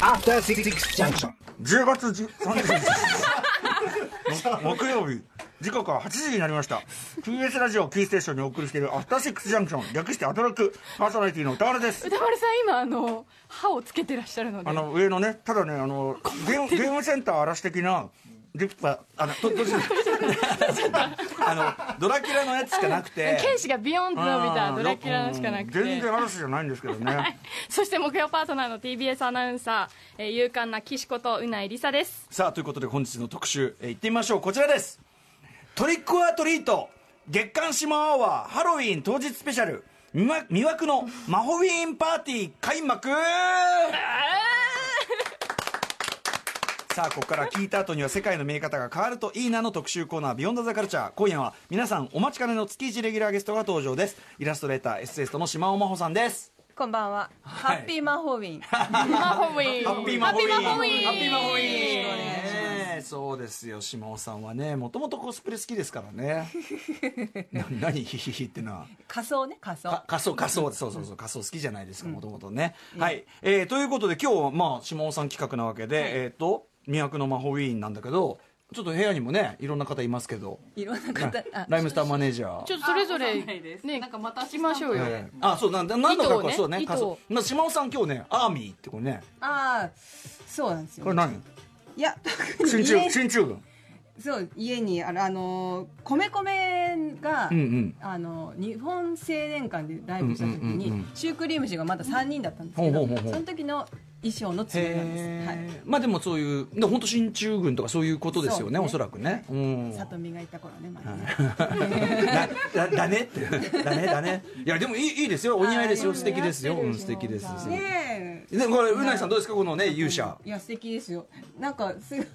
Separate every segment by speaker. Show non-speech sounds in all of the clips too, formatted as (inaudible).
Speaker 1: After Six Junction.
Speaker 2: 10月13日 (laughs) 木曜日。時刻は8時になりました。TBS ラジオキーステーションにお送りしているアフターシックスジャンクション略してアトロック。パーソナリティの歌丸です。
Speaker 3: 歌丸さん今あの歯をつけてらっしゃるので。
Speaker 2: あの上のねただねあのゲームゲームセンター嵐的なリッパあのとと (laughs) あのドラキュラのやつしかなくて。
Speaker 3: 剣士がビヨンと伸びたドラキュラのしかなくて。
Speaker 2: 全然嵐じゃないんですけどね。
Speaker 3: そして木曜パートナーの TBS アナウンサー、えー、勇敢な岸子とうないりさです。
Speaker 2: さあということで本日の特集、えー、行ってみましょう。こちらです。トリックオアトリート月刊シマアワーハロウィン当日スペシャル。魅惑のマホウィーンパーティー開幕さあここから聞いた後には世界の見え方が変わるといいなの特集コーナー「ビヨンドザカルチャー今夜は皆さんお待ちかねの月一レギュラーゲストが登場です。イラストレーターエッセイストの島尾真帆さんです。
Speaker 4: こんばんは。ハッピーマホウィン。(laughs)
Speaker 3: マホウィン。
Speaker 2: ハッピーマホウィン。
Speaker 3: ハッピーマホウィン。
Speaker 2: ハッピーマホウィン。
Speaker 4: よろしくお願いします
Speaker 2: そうですよ島尾さんはねもともとコスプレ好きですからね。(laughs) な何？ヒヒヒってのは
Speaker 4: 仮装ね、仮装。
Speaker 2: か仮装仮装。そうそうそう仮装好きじゃないですかもともとね、はい、えーということで今日はまあ島尾さん企画なわけで、えっ、と魅惑のマホウィーンなんだけどちょっと部屋にもねいろんな方いますけど。
Speaker 4: いろんな方、あ
Speaker 2: ライムスターマネージャー。
Speaker 3: ちょっとそれぞれね
Speaker 4: なんかまた
Speaker 3: 聞きましょうよ、
Speaker 2: ええ。あそうなんだ何の格好
Speaker 3: 糸をね
Speaker 2: そうね
Speaker 3: 糸を。
Speaker 2: 仮装まあ島尾さん今日ねアーミーってこれね。
Speaker 4: あーそうなんですよ。
Speaker 2: これ何？
Speaker 4: いや、特
Speaker 2: 進駐進駐軍。
Speaker 4: そう、家に、あの、あの米米が、
Speaker 2: うんうん。
Speaker 4: あの、日本青年館でライブした時
Speaker 2: うんうんうんう
Speaker 4: に
Speaker 2: ん、
Speaker 4: シュークリーム氏がまだ3人だったんですけど、
Speaker 2: ほうほうほうほう。
Speaker 4: その時の衣装のつもりなんです。はい。
Speaker 2: まあでもそういうで本当進駐軍とかそういうことですよね
Speaker 4: ね。
Speaker 2: おそらくね。うん。
Speaker 4: 里見がいた頃ね、まだね。(laughs)
Speaker 2: だだ (laughs) だねって。だねだね。いやでもいいいいですよ。お似合いですよ。素敵ですよ。うん素敵です。
Speaker 4: ねえ。
Speaker 2: でこれうないさんどうですか？このね勇者。
Speaker 4: いや素敵ですよ。なんかすごい。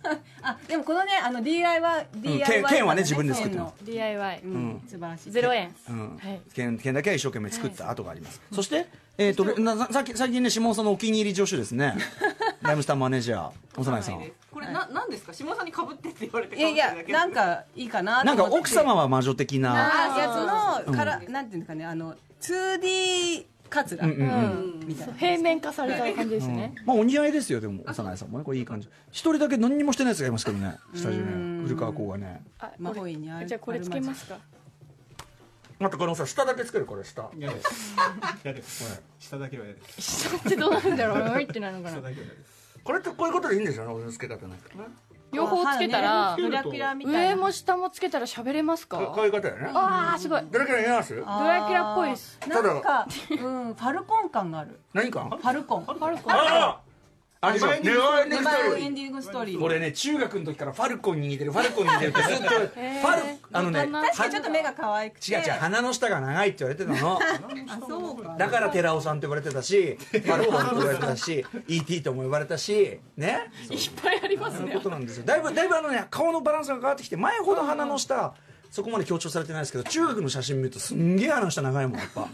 Speaker 4: あでもこのねあの DIY
Speaker 2: 剣
Speaker 4: DIY
Speaker 2: 剣はね自分で作ってます。
Speaker 4: 剣
Speaker 3: DIY、
Speaker 4: のうん素晴らしい。
Speaker 3: ゼロ円、
Speaker 2: うん。
Speaker 3: はい。
Speaker 2: 剣剣だけは一生懸命作った跡があります、そして、えー、となさ最近最近ね下尾さんのお気に入り助手ですね。(laughs) ライムスターマネージャー幼いさん。
Speaker 5: これな、なんですか？下さんにかぶってって言われて
Speaker 4: いやいやなん
Speaker 5: か
Speaker 4: かいいかな
Speaker 2: なんか
Speaker 4: と思って。
Speaker 2: 奥様は魔女的な
Speaker 4: あやつのから、なんていうんですかねあの 2D カツラ、
Speaker 2: うんうんうん。
Speaker 4: みたいな。
Speaker 3: 平面化された感じですね、
Speaker 2: まあお似合いですよでも幼いさんもねこれいい感じ。一人だけ何にもしてないやつがいますけどねスタジオね古川光がね。
Speaker 3: あ
Speaker 4: 魔法院にある
Speaker 3: じゃあこれつけますか？
Speaker 2: あとこのさ下だけつけるこれ下。
Speaker 1: 嫌です。嫌です。下だけは嫌です。
Speaker 3: 下ってどうなんだろうはいってな。るのか
Speaker 1: 下
Speaker 3: な
Speaker 1: だけは嫌です。
Speaker 2: これってこういうことでいいんですよね俺のつけ方な
Speaker 3: 両方つけたら、
Speaker 4: ドラキュラみたいな。
Speaker 3: 上も下もつけたら喋れますか？
Speaker 2: ここういうことね。
Speaker 3: ああすごい。
Speaker 2: どれくらい似合います？
Speaker 3: ドラキュラっぽいです。
Speaker 4: なんかうんファルコン感がある。
Speaker 2: 何か
Speaker 4: ファルコン。
Speaker 3: ファルコン。
Speaker 2: あああれエンディングスト
Speaker 4: ー
Speaker 2: ー。リー。俺ね中学の時からファルコンに似てるファルコンに似てるってずっと (laughs) ファルあのね
Speaker 4: 確かにちょっと目が可愛くて。
Speaker 2: 違う違う鼻の下が長いって言われてたの。
Speaker 4: あそうか。
Speaker 2: だから寺尾さんって言われてたしファルコンって言われてたし ET とも呼ばれたしね。
Speaker 3: いっぱいありますね。
Speaker 2: そういうことなんですよ。だいぶだいぶあのね顔のバランスが変わってきて前ほど鼻の下そこまで強調されてないですけど中学の写真見るとすんげえ鼻の下長いもんやっぱ、うん、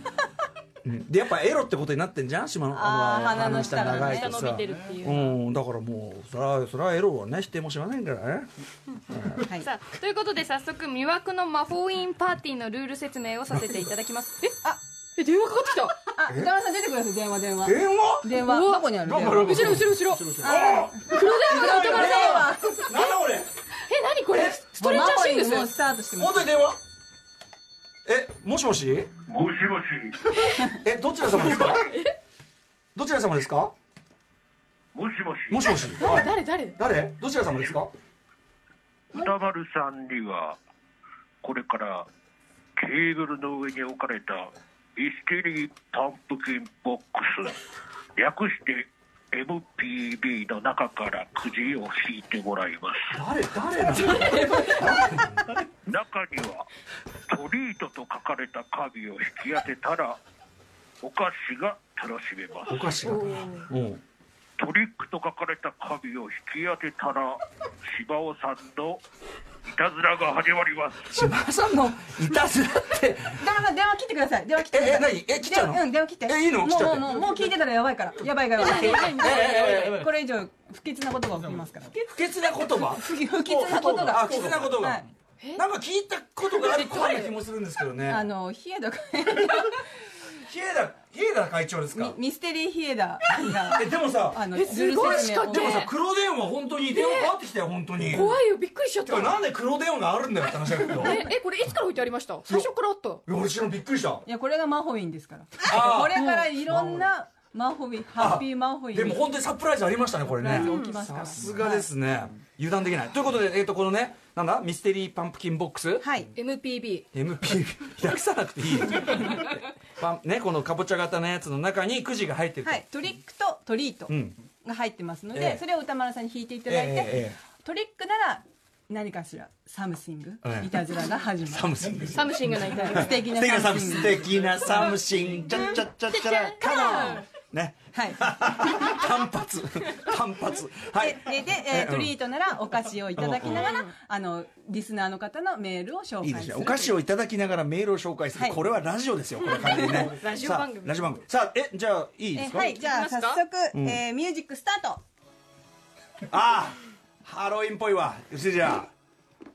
Speaker 2: でやっぱエロってことになってんじゃん？島の
Speaker 4: あー
Speaker 2: の
Speaker 4: 鼻の下がね
Speaker 2: 長いとさ。
Speaker 3: 下伸びてるっていう。
Speaker 2: うん。だからもうそれはそれはエロはね否定もしませんからね。
Speaker 4: はい。
Speaker 3: さあということで早速魅惑の魔法院パーティーのルール説明をさせていただきます。え
Speaker 4: あ
Speaker 3: え電話かかってきた？
Speaker 4: あ歌丸さん出てください電話電話。
Speaker 2: 電話？
Speaker 4: 電話。どこにある電話。
Speaker 3: 後ろ後ろ後ろ。
Speaker 2: あ
Speaker 3: 黒電話で歌丸さ。ん
Speaker 4: 電話。
Speaker 2: なんだ俺
Speaker 3: え何これ？ストレッチャーシングス
Speaker 4: もうスタートしてます。
Speaker 2: 本当に電話？えもしもし？
Speaker 6: もしもし、
Speaker 2: えどちら様ですか？(laughs) どちら様ですか？
Speaker 6: もしもし、
Speaker 2: もしもし。はい。
Speaker 3: 誰誰？
Speaker 2: 誰？どちら様ですか？
Speaker 6: 歌丸さんには、これからケーブルの上に置かれたミステリーパンプキンボックス、略して MPB の中からくじを引いてもらいます。
Speaker 2: 誰誰なの？(laughs)
Speaker 6: 中には、トリートと書かれた紙を引き当てたら、お菓子が楽しめます。
Speaker 2: おかしいなうん
Speaker 6: トリックと書かれた紙を引き当てたら、(laughs) 芝尾さんのいたずらが始まります。
Speaker 2: 島田さんのいたずらって。
Speaker 4: 電話電話切ってください。電話切ってください。
Speaker 2: ええ何？え切っちゃうの？
Speaker 4: でうん電話切って。
Speaker 2: えいいの？
Speaker 4: もうもうもうもう聞いてたらやばいから。やばいやばい。(laughs)
Speaker 2: ええええ
Speaker 4: これ以上不吉なことが起きますから。
Speaker 2: 不潔？な言葉？
Speaker 4: 不吉なことが
Speaker 2: あ不潔なことが、
Speaker 4: はい。
Speaker 2: なんか聞いたことがある怖い気もするんですけどね。
Speaker 4: あの冷えとか
Speaker 2: ヒエダヒエダ会長ですか？
Speaker 4: ミミステリーヒエダ。が
Speaker 2: えでもさ
Speaker 4: あの
Speaker 3: えすごい。
Speaker 4: ルール説明を
Speaker 2: でもさ黒電話本当に電話かかってきたよ本当に。
Speaker 3: 怖いよびっくりしちゃった。
Speaker 2: てかなんで黒電話があるんだよって話だけど。
Speaker 3: ええこれいつから置いてありました？最初からあった。
Speaker 2: いや俺知らんびっくりした。
Speaker 4: いやこれがマホウィンですから。これからいろんなマホウィンハッピーマホウィン。
Speaker 2: でも本当にサプライズありましたねこれね。さすがですね。油断できない。ということでえっとこのねなんだ？ミステリーパンプキンボックス
Speaker 4: はい
Speaker 3: MPB
Speaker 2: MP (laughs) 訳さなくていいよ。(laughs) パンねこのかぼちゃ型のやつの中にくじが入ってると。
Speaker 4: はい。トリックとトリート
Speaker 2: うん。
Speaker 4: が入ってますので、
Speaker 2: ええ。
Speaker 4: それを歌丸さんに弾いていた
Speaker 2: え
Speaker 4: だいて、
Speaker 2: ええ
Speaker 4: トリックなら何かしらサムシング、
Speaker 2: ええ。
Speaker 4: いたずらが始まる。
Speaker 2: サムシング。
Speaker 3: サムシンが泣いてる
Speaker 4: 素敵な
Speaker 2: 素敵なサム
Speaker 4: シング。
Speaker 2: 素敵なサムシンチャッチャッチャッチャラカモンね。
Speaker 4: はい。(laughs)
Speaker 2: 単発。単発。はい。
Speaker 4: でで、えートリートならお菓子をいただきながら、あのリスナーの方のメールを紹介する
Speaker 2: いいですねお菓子をいただきながらメールを紹介する、
Speaker 4: はい。
Speaker 2: これはラジオですよこれ完全にね。
Speaker 3: ラジオ番組。
Speaker 2: ラジオ番組。さあえじゃあいいですか、
Speaker 4: えはい。じゃあ早速、えーミュージックスタート。
Speaker 2: ああハロウィンっぽいわ。うちじゃ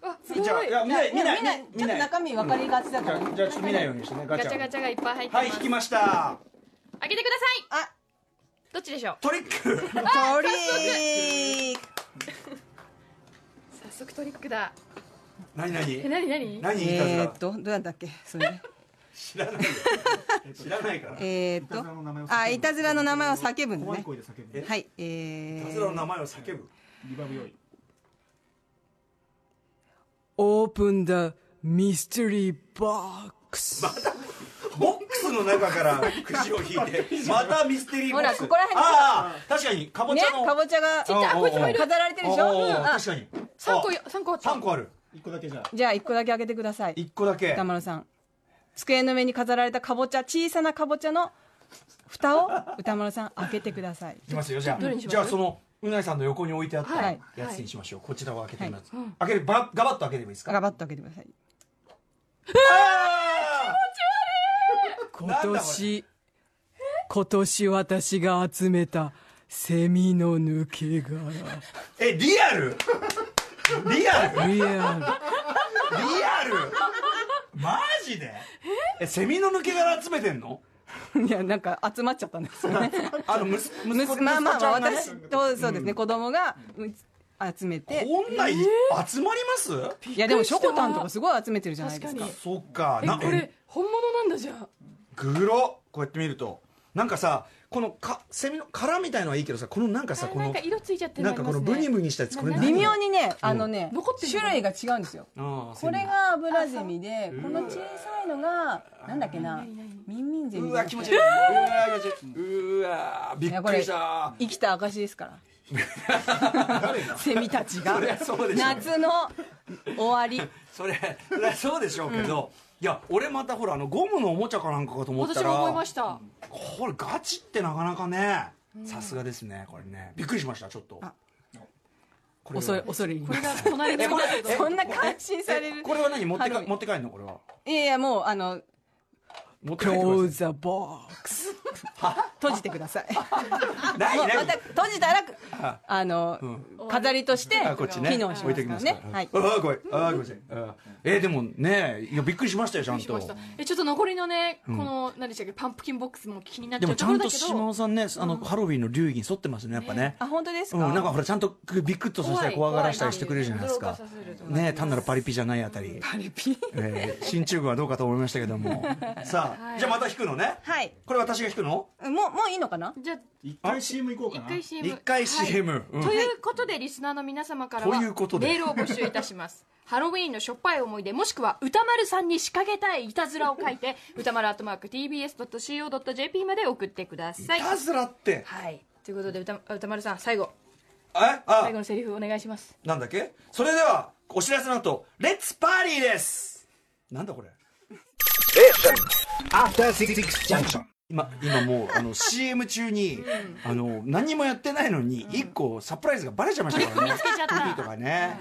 Speaker 3: あす
Speaker 2: あじゃあ
Speaker 3: ごい
Speaker 2: いや見ない見ない。
Speaker 4: みんなちょっと中身分かりがちだ
Speaker 2: じゃ
Speaker 4: から、
Speaker 2: あじゃあちょっと見ないようにしてね。ガチャ。
Speaker 3: ガチャガチャがいっぱい入ってます。
Speaker 2: はい引きました
Speaker 3: 開けてください。
Speaker 4: あ。
Speaker 3: どっちでしょう？
Speaker 2: トリック。
Speaker 4: トリー
Speaker 3: 早速トリック。だ。
Speaker 2: 何何？
Speaker 3: え何何？
Speaker 2: 何いたずら
Speaker 4: えーっとどうなんだっけ？それ。
Speaker 2: 知らないよ。知らないから。い
Speaker 4: えーっとあいたずらの名前を叫ぶんね。はいえ
Speaker 2: たずらの
Speaker 4: ー、
Speaker 2: 名前を叫ぶ。
Speaker 1: リバーブ用意
Speaker 7: Open the mystery box.
Speaker 2: ボックスの中からくじを引いてまたミステリーボックス。
Speaker 4: ほらここら辺
Speaker 2: ああ確かに。かぼ
Speaker 4: ね
Speaker 2: ちゃの
Speaker 4: かぼちゃが
Speaker 2: ちっちゃいあこいつもいる
Speaker 4: 飾られてるでしょ、
Speaker 2: 確かに。
Speaker 3: 三個三個あった。
Speaker 2: 3個ある。
Speaker 1: 一個だけじゃあ。
Speaker 4: じゃあ一個だけ開けてください。
Speaker 2: 1個だけ。
Speaker 4: 歌丸さん。机の上に飾られたかぼちゃ小さなかぼちゃの蓋を歌丸さん開けてください。
Speaker 2: いきますよじゃあ。じゃあそのうなぎさんの横に置いてあった
Speaker 4: はい。
Speaker 2: やつにしましょう。こちらを開けてみます。
Speaker 4: は
Speaker 2: 開けるばガバッと開けてもいいですか？
Speaker 4: ガバッと開けてください
Speaker 2: あ
Speaker 7: 今年、今年私が集めたセミの抜け殻。
Speaker 2: ーえリアル？リアル？リ
Speaker 7: リアル。
Speaker 2: アル？マジで？えセミの抜け殻集めてんの？
Speaker 4: いやなんか集まっちゃったんですよね。
Speaker 2: あの息息子
Speaker 4: 息子まあまあまあ
Speaker 2: 息子ちゃんがね。
Speaker 4: 私とそうですね、子供がうん集めて。
Speaker 2: こんない集まります？
Speaker 4: いやでもショコタンとかすごい集めてるじゃないですか。
Speaker 2: そっか。
Speaker 3: え
Speaker 2: な
Speaker 3: これ本物なんだじゃあ
Speaker 2: グロこうやって見ると。なんかさこのかセミの殻みたいのはいいけどさこのなんかさこ
Speaker 3: なんか色ついちゃってる
Speaker 2: なんかこのブニブニしたやつこれ
Speaker 4: 微妙にねあのね、
Speaker 3: 残って
Speaker 4: 種類が違うんですよ。これがアブラゼミでこの小さいのがなんだっけなミンミンゼミ
Speaker 2: う
Speaker 4: じゃなくて
Speaker 2: わ気持ちいい。うわ気持ちいい。うわびっくりした。
Speaker 4: 生きた証ですから (laughs) セミたちが夏の終わり。(laughs)
Speaker 2: それそりゃそうでしょうけど、いや俺またほらあのゴムのおもちゃかなんかかと思ったら。
Speaker 3: 私も思いました。
Speaker 2: これガチってなかなかね。さすがですねこれね。びっくりしましたちょっと。これは。
Speaker 4: 恐れ恐れ入り
Speaker 3: こ
Speaker 4: ます
Speaker 3: れが
Speaker 2: こ
Speaker 4: そんな感心される。
Speaker 2: えこれは何？持ってか持って帰るの？これは。い
Speaker 4: やいやもうあの
Speaker 2: 持って帰ってくだ
Speaker 7: Close the box.
Speaker 4: 閉じてください。
Speaker 2: さ (laughs) いない。な
Speaker 4: また閉じたらあの、飾りとして
Speaker 2: あこっちね。
Speaker 4: 機能し
Speaker 2: 置い
Speaker 4: ますからね。
Speaker 2: ておきますから、
Speaker 4: はい。
Speaker 2: ああごめん。ああごめん。なさいあえーでもねいやびっくりしましたよちゃんと。
Speaker 3: えちょっと残りのねこの何でしたっけ？パンプキンボックスも気になっちゃう。と
Speaker 2: でもちゃんと島尾さんねあのハロウィンの流儀に沿ってますねやっぱね。
Speaker 4: あ本当ですか、
Speaker 2: うん、なんかほらちゃんとビクッとさせたり怖がらしたりしてくれるじゃないですか。ね単なるパリピじゃないあたり。
Speaker 4: パリピ？
Speaker 2: えー新中軍はどうかと思いましたけども。(laughs) さあ、
Speaker 3: はい。
Speaker 2: じゃあまた引くのね。
Speaker 4: はい。
Speaker 2: これ私が引くの？
Speaker 4: もうもういいのかな？
Speaker 3: じゃあ
Speaker 1: 一回 CM 行こうかな。
Speaker 3: 一回 CM
Speaker 2: 一回 CM うん。
Speaker 3: ということでリスナーの皆様からは
Speaker 2: ということで。
Speaker 3: メールを募集いたします。(laughs) ハロウィーンのしょっぱい思い出もしくは歌丸さんに仕掛けたいいたずらを書いて歌丸アットマーク TBS.CO.JP まで送ってください。
Speaker 2: いたずらって。
Speaker 3: はい。ということで歌歌丸さん最後。
Speaker 2: え？あ
Speaker 3: 最後のセリフお願いします。
Speaker 2: なんだっけ？それではお知らせの後レッツパーリーです。なんだこれ？今今もうあの (laughs) CM 中に、あの何もやってないのに一個サプライズがバレちゃいましたからね。(laughs) とかね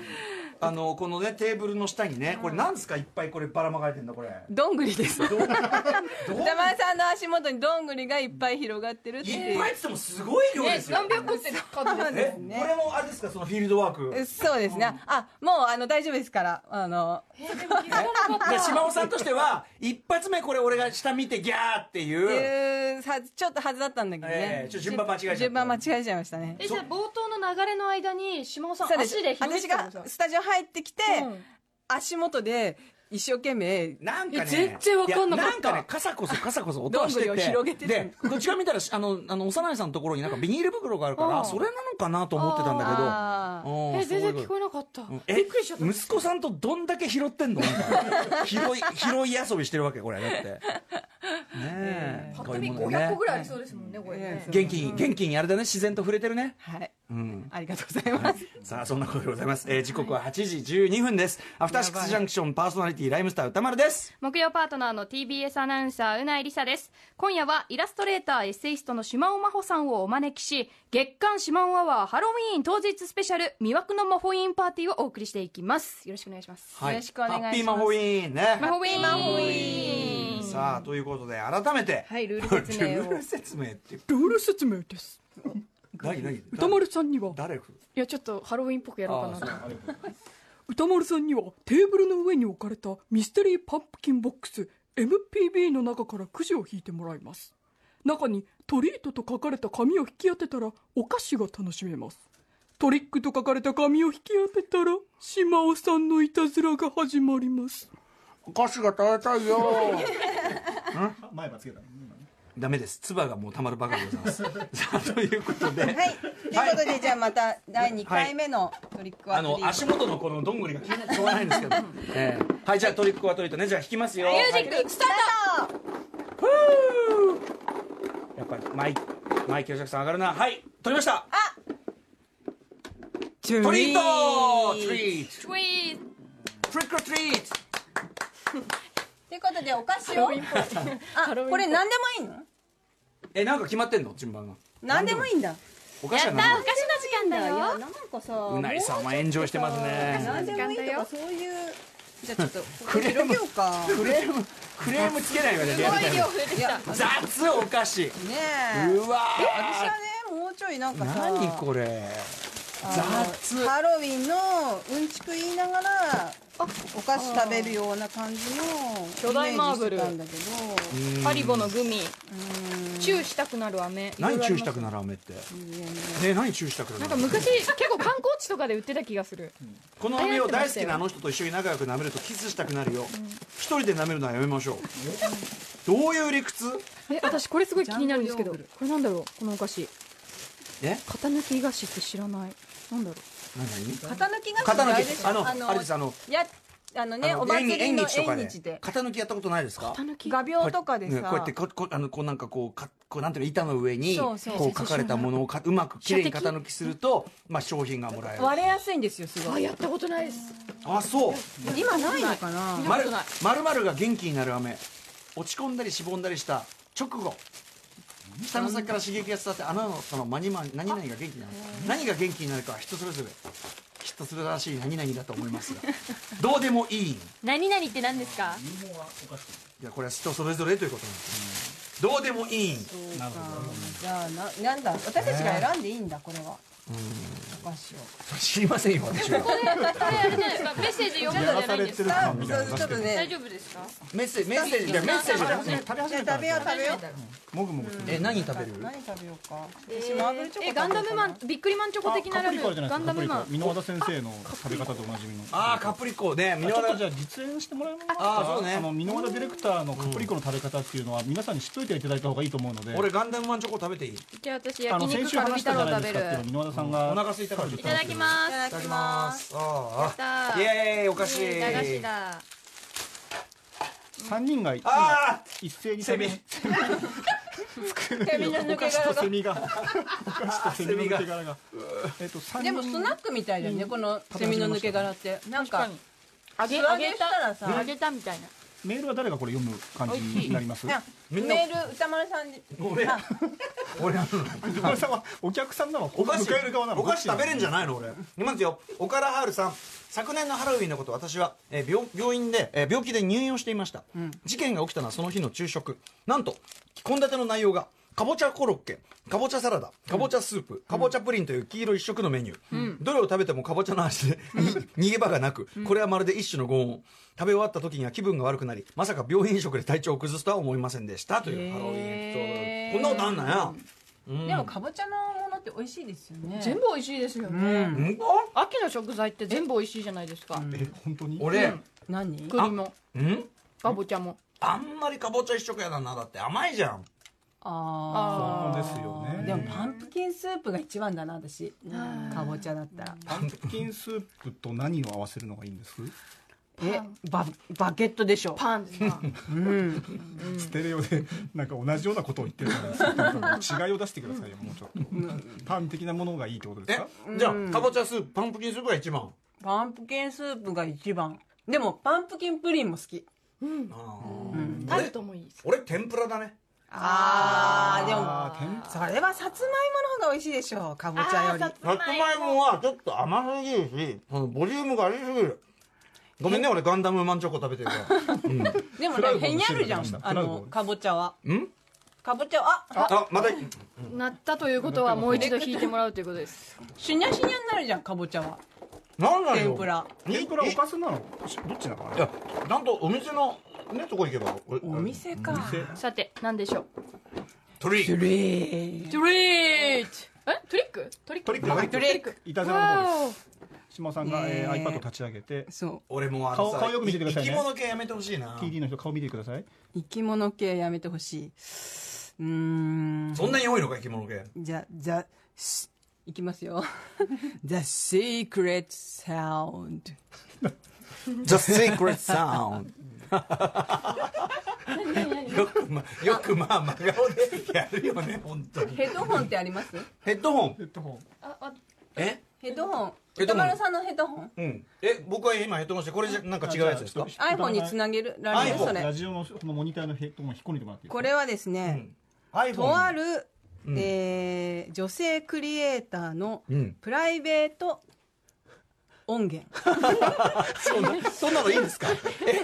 Speaker 2: あのこのねテーブルの下にねこれなんですかいっぱいこればらまかれてんだこれ。
Speaker 4: どんぐりです。歌丸さんの足元にどんぐりがいっぱい広がってるっていう。
Speaker 2: いっぱいっつってもすごい量ですよ。
Speaker 3: 何百個って数です
Speaker 2: えこれもあれですかそのフィールドワーク。
Speaker 4: そうですね。あもうあの大丈夫ですから。あの
Speaker 2: で島尾さんとしては一発目これ俺が下見てギャーっていう。
Speaker 4: いうさちょっとはずだったんだけどね、
Speaker 2: ええちょっと順番間違えちゃった。
Speaker 4: 順番間違えちゃいましたね。
Speaker 3: えじゃあ冒頭の流れの間に島尾さん
Speaker 4: そうです。
Speaker 3: 足で広
Speaker 4: 私がスタジオ入ってきて、
Speaker 3: うん。
Speaker 4: 足元で一生懸命。
Speaker 2: なんかね。
Speaker 3: え全然わかんなかった。
Speaker 2: なんかね傘こそ傘こそ音がしてて。
Speaker 4: ど広げて
Speaker 2: でこっちから見たら (laughs) あのあの幼いさんのところになんかビニール袋があるから
Speaker 3: うん。
Speaker 2: それなのかなと思ってたんだけど。
Speaker 3: え全然聞こえなかった。
Speaker 2: え
Speaker 3: びっくりしちゃった。
Speaker 2: 息子さんとどんだけ拾ってんの？(laughs) 拾い (laughs) 拾い遊びしてるわけこれだって。ねえ。
Speaker 3: ぱっと見
Speaker 2: こういうものね。
Speaker 3: 500個ぐらいありそうですもんねこれね。
Speaker 2: 元気に元気にあれだね。自然と触れてるね。
Speaker 4: はい。
Speaker 2: うん。
Speaker 4: ありがとうございます、
Speaker 2: さあそんなことでございます、えー時刻は8時12分です。アフターシックスジャンクションパーソナリティライムスター歌丸です。
Speaker 3: 木曜パートナーの TBS アナウンサーうないりさです。今夜はイラストレーターエッセイストの島尾真帆さんをお招きし月刊島尾アワーハロウィーン当日スペシャル魅惑の魔法インパーティーをお送りしていきます。よろしくお願いします。
Speaker 4: よろしくお願いします。
Speaker 2: ハッピーマホウィーンね。
Speaker 3: 魔法ウィーン魔法ウィーン
Speaker 2: さあということで改めて。
Speaker 3: はいルール説明を。
Speaker 2: ルール説明って
Speaker 7: ルール説明です。
Speaker 2: 何何？
Speaker 7: 歌丸さんには。
Speaker 2: 誰
Speaker 3: いやちょっとハロウィンっぽくやろうかなと
Speaker 7: 歌丸さんにはテーブルの上に置かれたミステリーパンプキンボックス MPB の中からくじを引いてもらいます。中にトリートと書かれた紙を引き当てたらお菓子が楽しめます。トリックと書かれた紙を引き当てたら島尾さんのいたずらが始まります。
Speaker 2: お菓子が食べたいよ。(laughs)
Speaker 1: 前歯つけた
Speaker 2: ダメです。唾がもうたまるばかりでございます。(laughs) さあということで、
Speaker 4: はい。ということでじゃあまた第2回目のトリックア
Speaker 2: あの
Speaker 4: トリート
Speaker 2: 足元のこのどんぐりが気になってしょうがないんですけど、(laughs) ええ。はいじゃあトリックはトリートねじゃあ弾きますよ。
Speaker 3: ミュージックスタート。
Speaker 2: やっぱりマイマイケル・ジャクソン上がるな。はい取りました。
Speaker 4: ト
Speaker 2: トリート。トリート
Speaker 3: トゥイー
Speaker 2: トリック・トリート
Speaker 4: ということでお菓子を。あこれ何でもいいの？
Speaker 2: えなんか決まってんの？順番が。
Speaker 4: 何でもいいんだ。
Speaker 2: お菓子は
Speaker 3: やった
Speaker 2: 何
Speaker 3: お菓子の時間だよ。
Speaker 4: なんかさ
Speaker 2: うなりさんは炎上してますね。
Speaker 4: 何でもいいとかそういう。じゃあちょっと (laughs)
Speaker 2: クレーム。クレームクレームつけないわねリアルタイム
Speaker 3: 量増えてきた。
Speaker 2: 雑お菓子。
Speaker 4: ねえ。
Speaker 2: うわ
Speaker 4: 私はねもうちょいなんかさ。
Speaker 2: 何これ
Speaker 4: ハロウィンのうんちく言いながらお菓子食べるような感じの
Speaker 3: 巨大マーブル。
Speaker 4: イメージしてたんだけど。
Speaker 3: ハリボのグミ。チューしたくなる飴。
Speaker 2: 何チューした
Speaker 3: く
Speaker 2: くなる飴って？ね何チューしたくなる
Speaker 3: なんか昔結構観光地とかで売ってた気がする。
Speaker 2: この飴を大好きなあの人と一緒に仲良く舐めるとキスしたくなるよ。一人で舐めるのはやめましょう。どういう理屈？
Speaker 3: え私これすごい気になるんですけどこれなんだろう？このお菓子。
Speaker 2: え？
Speaker 3: 型抜き菓子って知らないなんだろう。
Speaker 2: 何？何
Speaker 4: 型抜きが
Speaker 2: 型抜
Speaker 4: あれです
Speaker 2: きあのあれですあの
Speaker 4: やあのねお祭り
Speaker 2: 縁
Speaker 3: 縁
Speaker 4: の
Speaker 2: 日とかで
Speaker 4: 縁日で。
Speaker 2: 型抜きやったことないですか？
Speaker 3: 型抜き？
Speaker 4: 画鋲とかでさ。
Speaker 2: ねこうやってここあのこうなんかこうかこうなんていうの板の上にこ
Speaker 4: そう
Speaker 2: 書かれたものをかうまくきれいに型抜きするとまあ商品がもらえる。
Speaker 4: 割れやすいんですよすごい。
Speaker 3: あやったことないです。
Speaker 2: あそう。
Speaker 4: 今ないのかな？
Speaker 2: まるまるが元気になる飴。落ち込んだりしぼんだりした直後下の先から刺激が伝わってあなたのその何々が元気になる何が元気になるかは人それぞれ人それらしい何々だと思いますが (laughs) どうでもいい
Speaker 3: 何々って何ですか？
Speaker 2: い。やこれは人それぞれということなんです。どうでもいい。
Speaker 4: じゃあななんだ？私たちが選んでいいんだこれはお菓子を。
Speaker 2: 知りませんよ私は。
Speaker 3: メッセージ読むのじゃないんですか？
Speaker 1: 感みたいなの
Speaker 4: そうちょっと
Speaker 3: 大
Speaker 4: ね
Speaker 3: 丈夫ですか？
Speaker 2: メッセージメッセージメッセージじゃなくて
Speaker 4: じゃあ食べよう食べよう。
Speaker 1: もぐもぐ
Speaker 2: え何食べる。
Speaker 4: 何食べようか？私マーブルチョコ
Speaker 3: えガンダムマンビックリマンチョコ的な
Speaker 1: カプリコあるじゃない
Speaker 3: ガンダムマン。
Speaker 1: 箕輪田先生の食べ方とおなじみの。
Speaker 2: ああカプリコね。箕
Speaker 1: ちょっと
Speaker 2: 輪田
Speaker 1: じゃあ実演してもらえますか？
Speaker 2: あーそうね。
Speaker 1: あの箕輪田ディレクターのカプリコの食べ方っていうのは皆さんに知っといていただいた方がいいと思うので。
Speaker 2: 俺ガンダムマンチョコ食べていい？
Speaker 3: じゃあ私
Speaker 1: あの
Speaker 3: 焼肉カルビ太郎食べる
Speaker 1: さんが
Speaker 2: お腹空いたから
Speaker 3: いただきます。
Speaker 4: いただきます。
Speaker 2: あ
Speaker 3: た
Speaker 2: あイエーイお菓子。
Speaker 3: 駄菓子だ。
Speaker 1: 三人が
Speaker 2: あ
Speaker 1: 一斉に食べ
Speaker 2: セ
Speaker 4: セミの抜け殻が。
Speaker 1: とセミが。お菓子とセミの抜け殻が。えっと三
Speaker 4: で
Speaker 1: 人
Speaker 4: もスナックみたいだよねこのセミの抜け殻って。なんか
Speaker 3: 揚げ
Speaker 4: 素揚げしたらさ。
Speaker 3: 揚げたみたいな
Speaker 1: メールは誰がこれ読む感じになります？
Speaker 4: メール歌丸さん
Speaker 2: 俺なの
Speaker 1: 歌丸さんはお客さんなの
Speaker 2: お菓子。
Speaker 1: 迎える側なの
Speaker 2: お菓子食べれんじゃないの俺。いきますよ。岡田春さん。昨年のハロウィンのこと私は、えー病病院で、えー病気で入院をしていました、事件が起きたのはその日の昼食。なんと献立の内容がかぼちゃコロッケかぼちゃサラダかぼちゃスープ、かぼちゃプリンという黄色一色のメニュー、どれを食べてもかぼちゃの味でに (laughs) 逃げ場がなくこれはまるで一種の拷問食べ終わった時には気分が悪くなりまさか病院食で体調を崩すとは思いませんでした。というハロウィンエピソード。こんなことあん。なん。や
Speaker 4: でもかぼちゃのものって美味しいですよね。
Speaker 3: 全部美味しいですよね、
Speaker 2: うん。
Speaker 3: 秋の食材って全部美味しいじゃないですか、
Speaker 1: え本当に？
Speaker 2: 俺、
Speaker 4: 何？
Speaker 3: 栗も。
Speaker 2: うん？
Speaker 3: かぼちゃも。
Speaker 2: あんまりかぼちゃ一色やだな。だって甘いじゃん
Speaker 4: あ
Speaker 1: そうですよね。
Speaker 4: あでもパンプキンスープが一番だな私。かぼちゃだったら。
Speaker 1: パンプキンスープと何を合わせるのがいいんです？
Speaker 4: えババケットでしょ。
Speaker 3: パンです。か
Speaker 1: ステレオでなんか同じようなことを言ってるじゃない違いを出してくださいよもうちょっと。パン的なものがいいってことです
Speaker 2: え
Speaker 1: か
Speaker 2: じゃあかぼちゃスープパンプキンスープが一番。
Speaker 4: パンプキンスープが一番。でもパンプキンプリンも好き。
Speaker 2: あー
Speaker 3: タルトもいいです。
Speaker 2: 俺天ぷらだね
Speaker 4: あーでもそれはさつまいもの方が美味しいでしょうかぼちゃより。
Speaker 2: さつまいもはちょっと甘すぎるしそのボリュームがありすぎる。ごめんね俺ガンダムマンチョコ食べてるから。うん。(laughs)
Speaker 4: でもねへにあるじゃんあのかぼちゃは。
Speaker 2: うん？
Speaker 4: かぼちゃはあ
Speaker 2: あまた
Speaker 3: なったということはもう一度引いてもらうということです。
Speaker 4: しにゃしにゃになるじゃんかぼちゃは
Speaker 2: なんだよ。
Speaker 4: 天ぷら。
Speaker 1: 天ぷらおかずなの？どっちなのか
Speaker 2: いやなんとお店のねとこ行けば。お
Speaker 4: お店。か
Speaker 3: さて何でしょう？
Speaker 2: トリ
Speaker 4: トゥレー
Speaker 3: トリートえ？トリック？トリック？
Speaker 1: トリックトリック。
Speaker 4: トリック。
Speaker 1: いたずらの方です。
Speaker 3: わ
Speaker 1: 島さんが、えー、iPad 立ち上げて。
Speaker 4: そう。
Speaker 2: 俺もあのさ
Speaker 1: 顔顔よく見ててくださいね。
Speaker 2: 生き物系やめてほしいな。
Speaker 1: TD の人顔見てください。
Speaker 4: 生き物系やめてほしい。うーん。
Speaker 2: そんなに多いのか生き物系。
Speaker 4: じゃじゃしいきますよ。(laughs) The secret sound. (laughs)
Speaker 2: The Secret Sound. (laughs) よくまよくまあ真顔でやるよね本当に。
Speaker 4: ヘッドホンってあります？
Speaker 2: ヘッドホン。
Speaker 1: ヘッドホン。
Speaker 3: ああ
Speaker 2: え？
Speaker 4: ヘッドホン。
Speaker 2: ヘッドホン。
Speaker 4: 歌丸さんのヘッドホン？
Speaker 2: うん。え僕は今ヘッドホンしてこれじゃなんか違うやつですか
Speaker 4: ？iPhone につなげるられる？それ。
Speaker 1: ラジオのモニターのヘッドホン引っ込んでもらっていい
Speaker 4: これはですね、
Speaker 2: iPhone
Speaker 4: とある、
Speaker 2: うん。
Speaker 4: えー女性クリエイターの
Speaker 2: うん。
Speaker 4: プライベート音源。(laughs)
Speaker 2: そんなそんなのいいんですか？(laughs) えで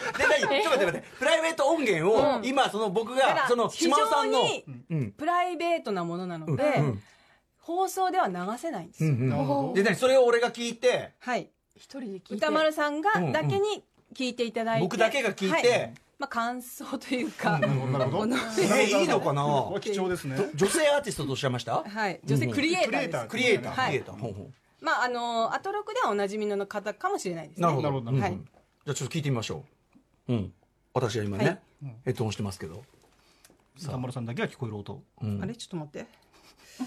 Speaker 2: 何？ちょっと待って待って。プライベート音源を、
Speaker 4: うん。
Speaker 2: 今その僕がその
Speaker 4: 非
Speaker 2: 島尾さんの
Speaker 4: プライベートなものなので、
Speaker 2: うん。
Speaker 4: 放送では流せないんですよ、
Speaker 2: うん。
Speaker 1: なるほど。
Speaker 2: で何？それを俺が聞いて
Speaker 4: はい。
Speaker 3: 一人で聞いて。
Speaker 4: 歌丸さんが
Speaker 2: うんうん。
Speaker 4: だけに聞いていただいて、
Speaker 2: 僕だけが聞いて
Speaker 4: はいまあ、感想というか、
Speaker 1: なるほど
Speaker 4: この。
Speaker 2: えいいのかな。
Speaker 1: 貴重ですね。
Speaker 2: 女性アーティストとおっしゃいました？
Speaker 4: はい、女性クリエイターです、
Speaker 1: クリエイター。
Speaker 2: クリエイター、
Speaker 4: はい。まああのアトロクではおなじみの方かもしれないですね。
Speaker 2: なるほど
Speaker 1: なるほど。
Speaker 2: うん。
Speaker 4: はい
Speaker 2: じゃあちょっと聞いてみましょう。うん。私は今ね、
Speaker 4: はい。
Speaker 2: ヘッドホンしてますけど、
Speaker 1: 歌丸さんだけは聞こえる音。
Speaker 2: うん。
Speaker 4: あれ？ちょっと待って。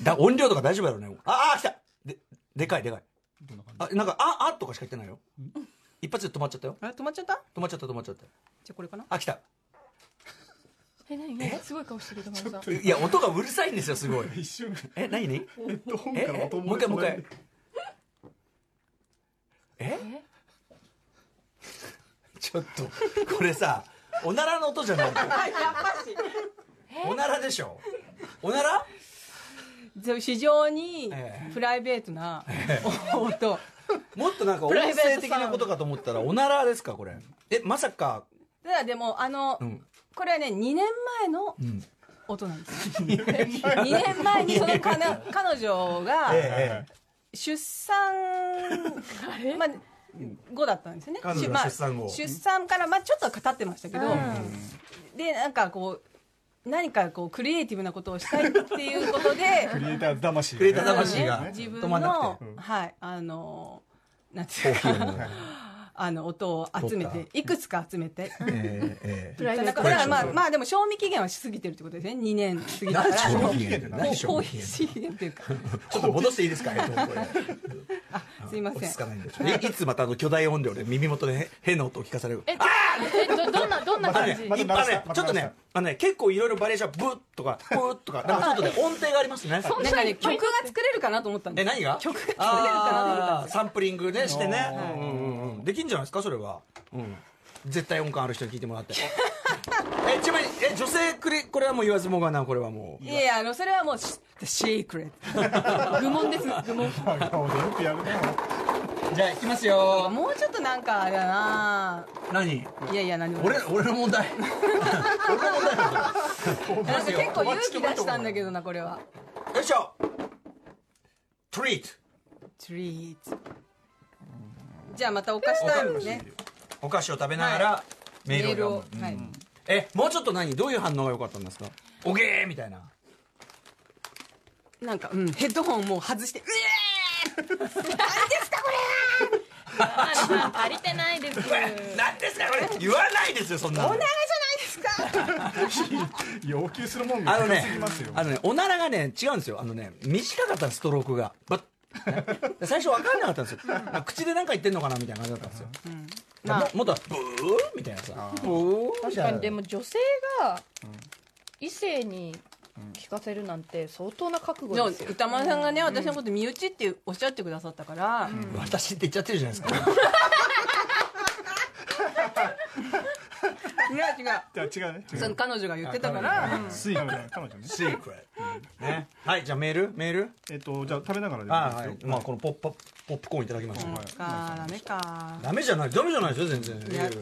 Speaker 2: だ音量とか大丈夫やろうね。ああ来た。ででかいでかい。
Speaker 1: どんな感
Speaker 2: あなんかああとかしか言ってないよ一発で止まっちゃったよ。
Speaker 4: 止まっちゃった？
Speaker 2: 止まっちゃった止まっちゃった。
Speaker 4: じゃあこれかな？
Speaker 2: あ来た。
Speaker 3: え何？何すごい顔してる歌丸さん
Speaker 2: いや音がうるさいんですよすごい。
Speaker 1: じ一瞬。
Speaker 2: え何？何
Speaker 1: ヘッドホン
Speaker 2: え
Speaker 1: から音
Speaker 2: もう一回もう一回。
Speaker 1: で
Speaker 2: え？(laughs) ちょっとこれさおならの音じゃない。(laughs) おならでしょ。おなら？
Speaker 4: 非常に
Speaker 2: ええ。
Speaker 4: プライベートな音 (laughs)
Speaker 2: もっとなんか音声的なことかと思ったらおならですかこれ。えまさか。
Speaker 4: ただでもあの、
Speaker 2: うん。
Speaker 4: これはね2年前の
Speaker 2: うん。
Speaker 4: 音なんです。よ2年前。にその彼彼女が
Speaker 2: え
Speaker 4: 出産まあ後だったんですよね。
Speaker 2: 彼女が
Speaker 4: まあ
Speaker 2: 出産後。
Speaker 4: 出産からまあちょっと経ってましたけど、でなんかこう何かこうクリエイティブなことをしたいっていうことで
Speaker 1: クリエイター魂
Speaker 2: クリエイター魂が
Speaker 4: 自分のはいあのなんて
Speaker 2: コ
Speaker 4: いうかあの音を集め
Speaker 2: 取
Speaker 4: ていくつか集めて。
Speaker 2: ええ
Speaker 3: プライベート。
Speaker 4: だからまあまあでも賞味期限はしすぎてるってことですね。2年過ぎたから。
Speaker 2: 何賞味期限
Speaker 4: っていうか。
Speaker 2: ちょっと戻していいですか、えっと、これ。
Speaker 4: すいません。
Speaker 2: 落ち着かないんで。いいつまたあの巨大音量で耳元でへ変な音を聞かされる。
Speaker 3: ええどどんなどんな感じ？
Speaker 1: ま
Speaker 2: ね
Speaker 1: ま、た
Speaker 2: ちょっとね、あのね、結構いろいろバリエーション、ブッとか、ブッとか、なんかちょっとね、音程がありますね。
Speaker 4: なんかね曲が作れるかなと思ったんで
Speaker 2: え、
Speaker 4: す
Speaker 2: 何が？
Speaker 4: 曲が作れるかなと思ったんです
Speaker 2: あーサンプリングでしてね。
Speaker 1: あー
Speaker 2: うんうんうん。できんじゃないですか、それは。うん。絶対音感ある人に聞いてもらって。(laughs) え、ちなみに、え、女性クリ、これはもう言わずもがな、これはもう。
Speaker 4: いやいやあのそれはもうし The secret
Speaker 3: 愚問です愚問。
Speaker 1: よくやるな
Speaker 2: じゃあいきますよ。
Speaker 4: もうちょっとなんかあれだな。
Speaker 2: 何？
Speaker 4: いやいや何も。
Speaker 2: 俺俺の問題。俺の問題。なん
Speaker 4: か結構勇気出したんだけどなこれは。
Speaker 2: よいしょ。トリート
Speaker 4: treat じゃあまたお菓子タイムね。
Speaker 2: お菓子。を食べながらメールを読む。
Speaker 4: はい。
Speaker 2: えもうちょっと何？どういう反応が良かったんですか？おげー！みたいな。
Speaker 4: なんか、うん、ヘッドホンもう外してう
Speaker 3: 足りてないです。(laughs)
Speaker 2: 何ですかこれ？言わないですよそんなの。
Speaker 1: 要求するもんが
Speaker 2: あのねあのねおならがね違うんですよ。あのね短かったんですストロークが。バッね。最初分かんなかったんですよ。口で何か言ってんのかなみたいな感じだったんですよ、
Speaker 4: まあ。
Speaker 2: ももっとブーみたいなさ。ブーみ
Speaker 3: 確
Speaker 2: たいな。
Speaker 3: かに。でも女性が異性に聞かせるなんて相当な覚悟ですよ。
Speaker 4: 歌丸さんがね私のこと身内っておっしゃってくださったから、
Speaker 2: 私って言っちゃってるじゃないですか (laughs)
Speaker 4: 違う違う。
Speaker 1: じゃあ違うね。
Speaker 4: その彼女が言ってたから、
Speaker 1: スイカね。彼女ね
Speaker 2: シークレットね。はいじゃあメール？メール？
Speaker 1: えっとじゃあ食べながらで
Speaker 2: あはい
Speaker 1: いいですよ。
Speaker 2: まあこのポップポップコーンいただきました、
Speaker 4: かダメか。
Speaker 2: ダメじゃないダメじゃないですよ全然。
Speaker 4: いや
Speaker 3: い